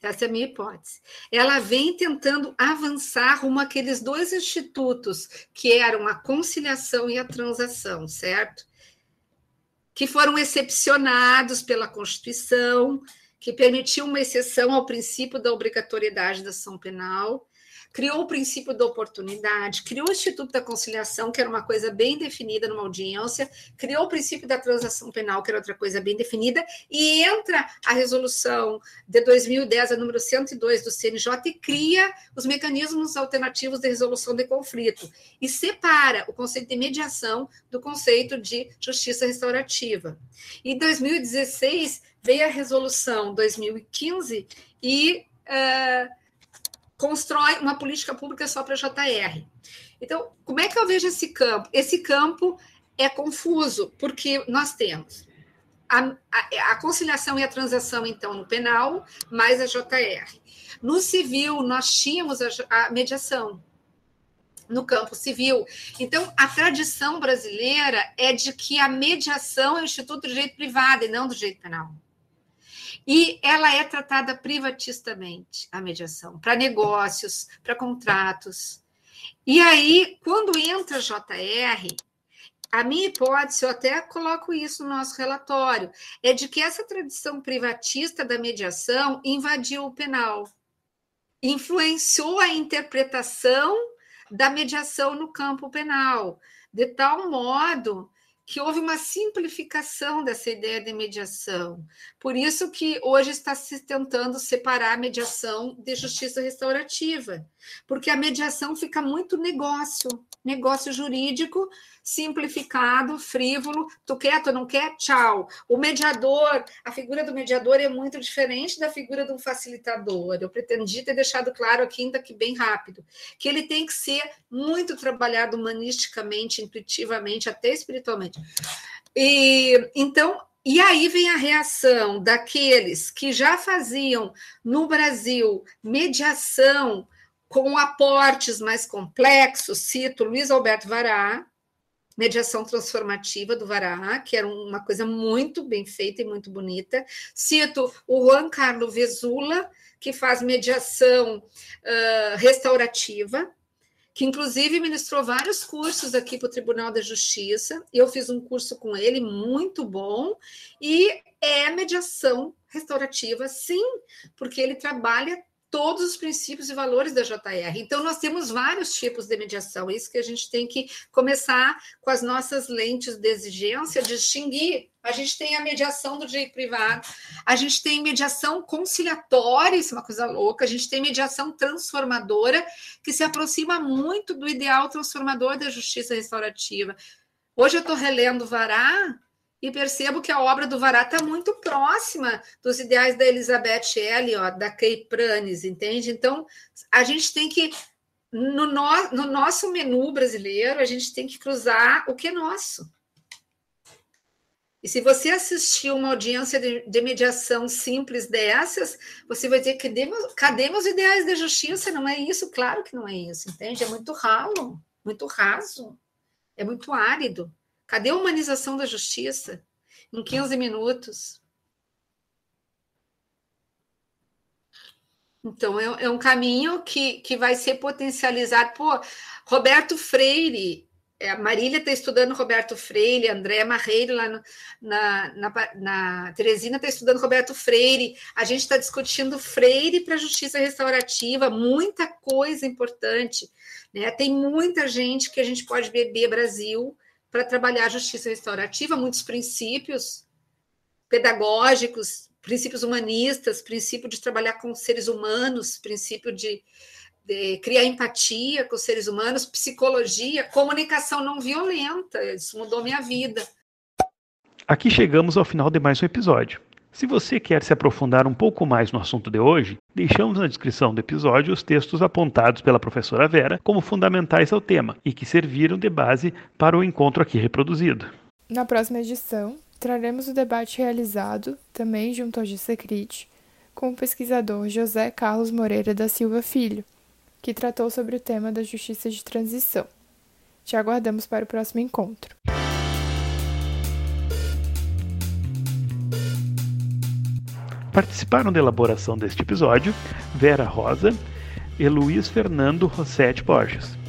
Essa é a minha hipótese. Ela vem tentando avançar rumo àqueles dois institutos que eram a conciliação e a transação, certo? Que foram excepcionados pela Constituição, que permitiu uma exceção ao princípio da obrigatoriedade da ação penal criou o princípio da oportunidade, criou o Instituto da Conciliação, que era uma coisa bem definida numa audiência, criou o princípio da transação penal, que era outra coisa bem definida, e entra a resolução de 2010, a número 102 do CNJ, e cria os mecanismos alternativos de resolução de conflito, e separa o conceito de mediação do conceito de justiça restaurativa. Em 2016, veio a resolução 2015 e. Uh, constrói uma política pública só para JR. Então, como é que eu vejo esse campo? Esse campo é confuso, porque nós temos a, a, a, conciliação e a transação, então, no penal, mais a JR. No civil, nós tínhamos a, a mediação no campo civil. Então, a tradição brasileira é de que a mediação é o instituto do direito privado e não do direito penal. E ela é tratada privatistamente, a mediação, para negócios, para contratos. E aí, quando entra a JR, a minha hipótese, eu até coloco isso no nosso relatório, é de que essa tradição privatista da mediação invadiu o penal, influenciou a interpretação da mediação no campo penal, de tal modo que houve uma simplificação dessa ideia de mediação. Por isso que hoje está se tentando separar a mediação de justiça restaurativa, porque a mediação fica muito negócio, negócio jurídico simplificado, frívolo, tu quer, tu não quer, tchau. O mediador, a figura do mediador é muito diferente da figura do facilitador. Eu pretendi ter deixado claro aqui, ainda que bem rápido, que ele tem que ser muito trabalhado humanisticamente, intuitivamente, até espiritualmente. E então, e aí vem a reação daqueles que já faziam no Brasil mediação com aportes mais complexos, cito Luiz Alberto Vará, mediação transformativa do Vará, que era uma coisa muito bem feita e muito bonita. Cito o Juan Carlos Vezula, que faz mediação uh, restaurativa, que inclusive ministrou vários cursos aqui para o Tribunal da Justiça. Eu fiz um curso com ele muito bom e é mediação restaurativa, sim, porque ele trabalha todos os princípios e valores da JR. Então, nós temos vários tipos de mediação, é isso que a gente tem que começar com as nossas lentes de exigência, distinguir. A gente tem a mediação do direito privado, a gente tem mediação conciliatória, isso é uma coisa louca, a gente tem mediação transformadora, que se aproxima muito do ideal transformador da justiça restaurativa. Hoje eu estou relendo Vará, e percebo que a obra do Vará está muito próxima dos ideais da Elizabeth Elliot, da Kay Pranes, entende? Então, a gente tem que, no, no, no nosso menu brasileiro, a gente tem que cruzar o que é nosso. E se você assistir uma audiência de, de, mediação simples dessas, você vai dizer, cadê meus, cadê meus ideais de justiça? Não é isso? Claro que não é isso, entende? É muito ralo, muito raso, é muito árido. Cadê a humanização da justiça? Em 15 minutos. Então, é, é um caminho que, que vai ser potencializado. Pô, Roberto Freire, é, a Marília está estudando Roberto Freire, André Marreiro lá no, na, na, na Teresina está estudando Roberto Freire, a gente está discutindo Freire para a justiça restaurativa, muita coisa importante. Né? Tem muita gente que a gente pode beber Brasil para trabalhar a justiça restaurativa, muitos princípios pedagógicos, princípios humanistas, princípio de trabalhar com seres humanos, princípio de, de criar empatia com os seres humanos, psicologia, comunicação não violenta. Isso mudou minha vida. Aqui chegamos ao final de mais um episódio. Se você quer se aprofundar um pouco mais no assunto de hoje, deixamos na descrição do episódio os textos apontados pela professora Vera como fundamentais ao tema e que serviram de base para o encontro aqui reproduzido. Na próxima edição, traremos o debate realizado, também junto ao GCCRIT, com o pesquisador José Carlos Moreira da Silva Filho, que tratou sobre o tema da justiça de transição. Te aguardamos para o próximo encontro. Participaram da elaboração deste episódio Vera Rosa e Luiz Fernando Rossetti Borges.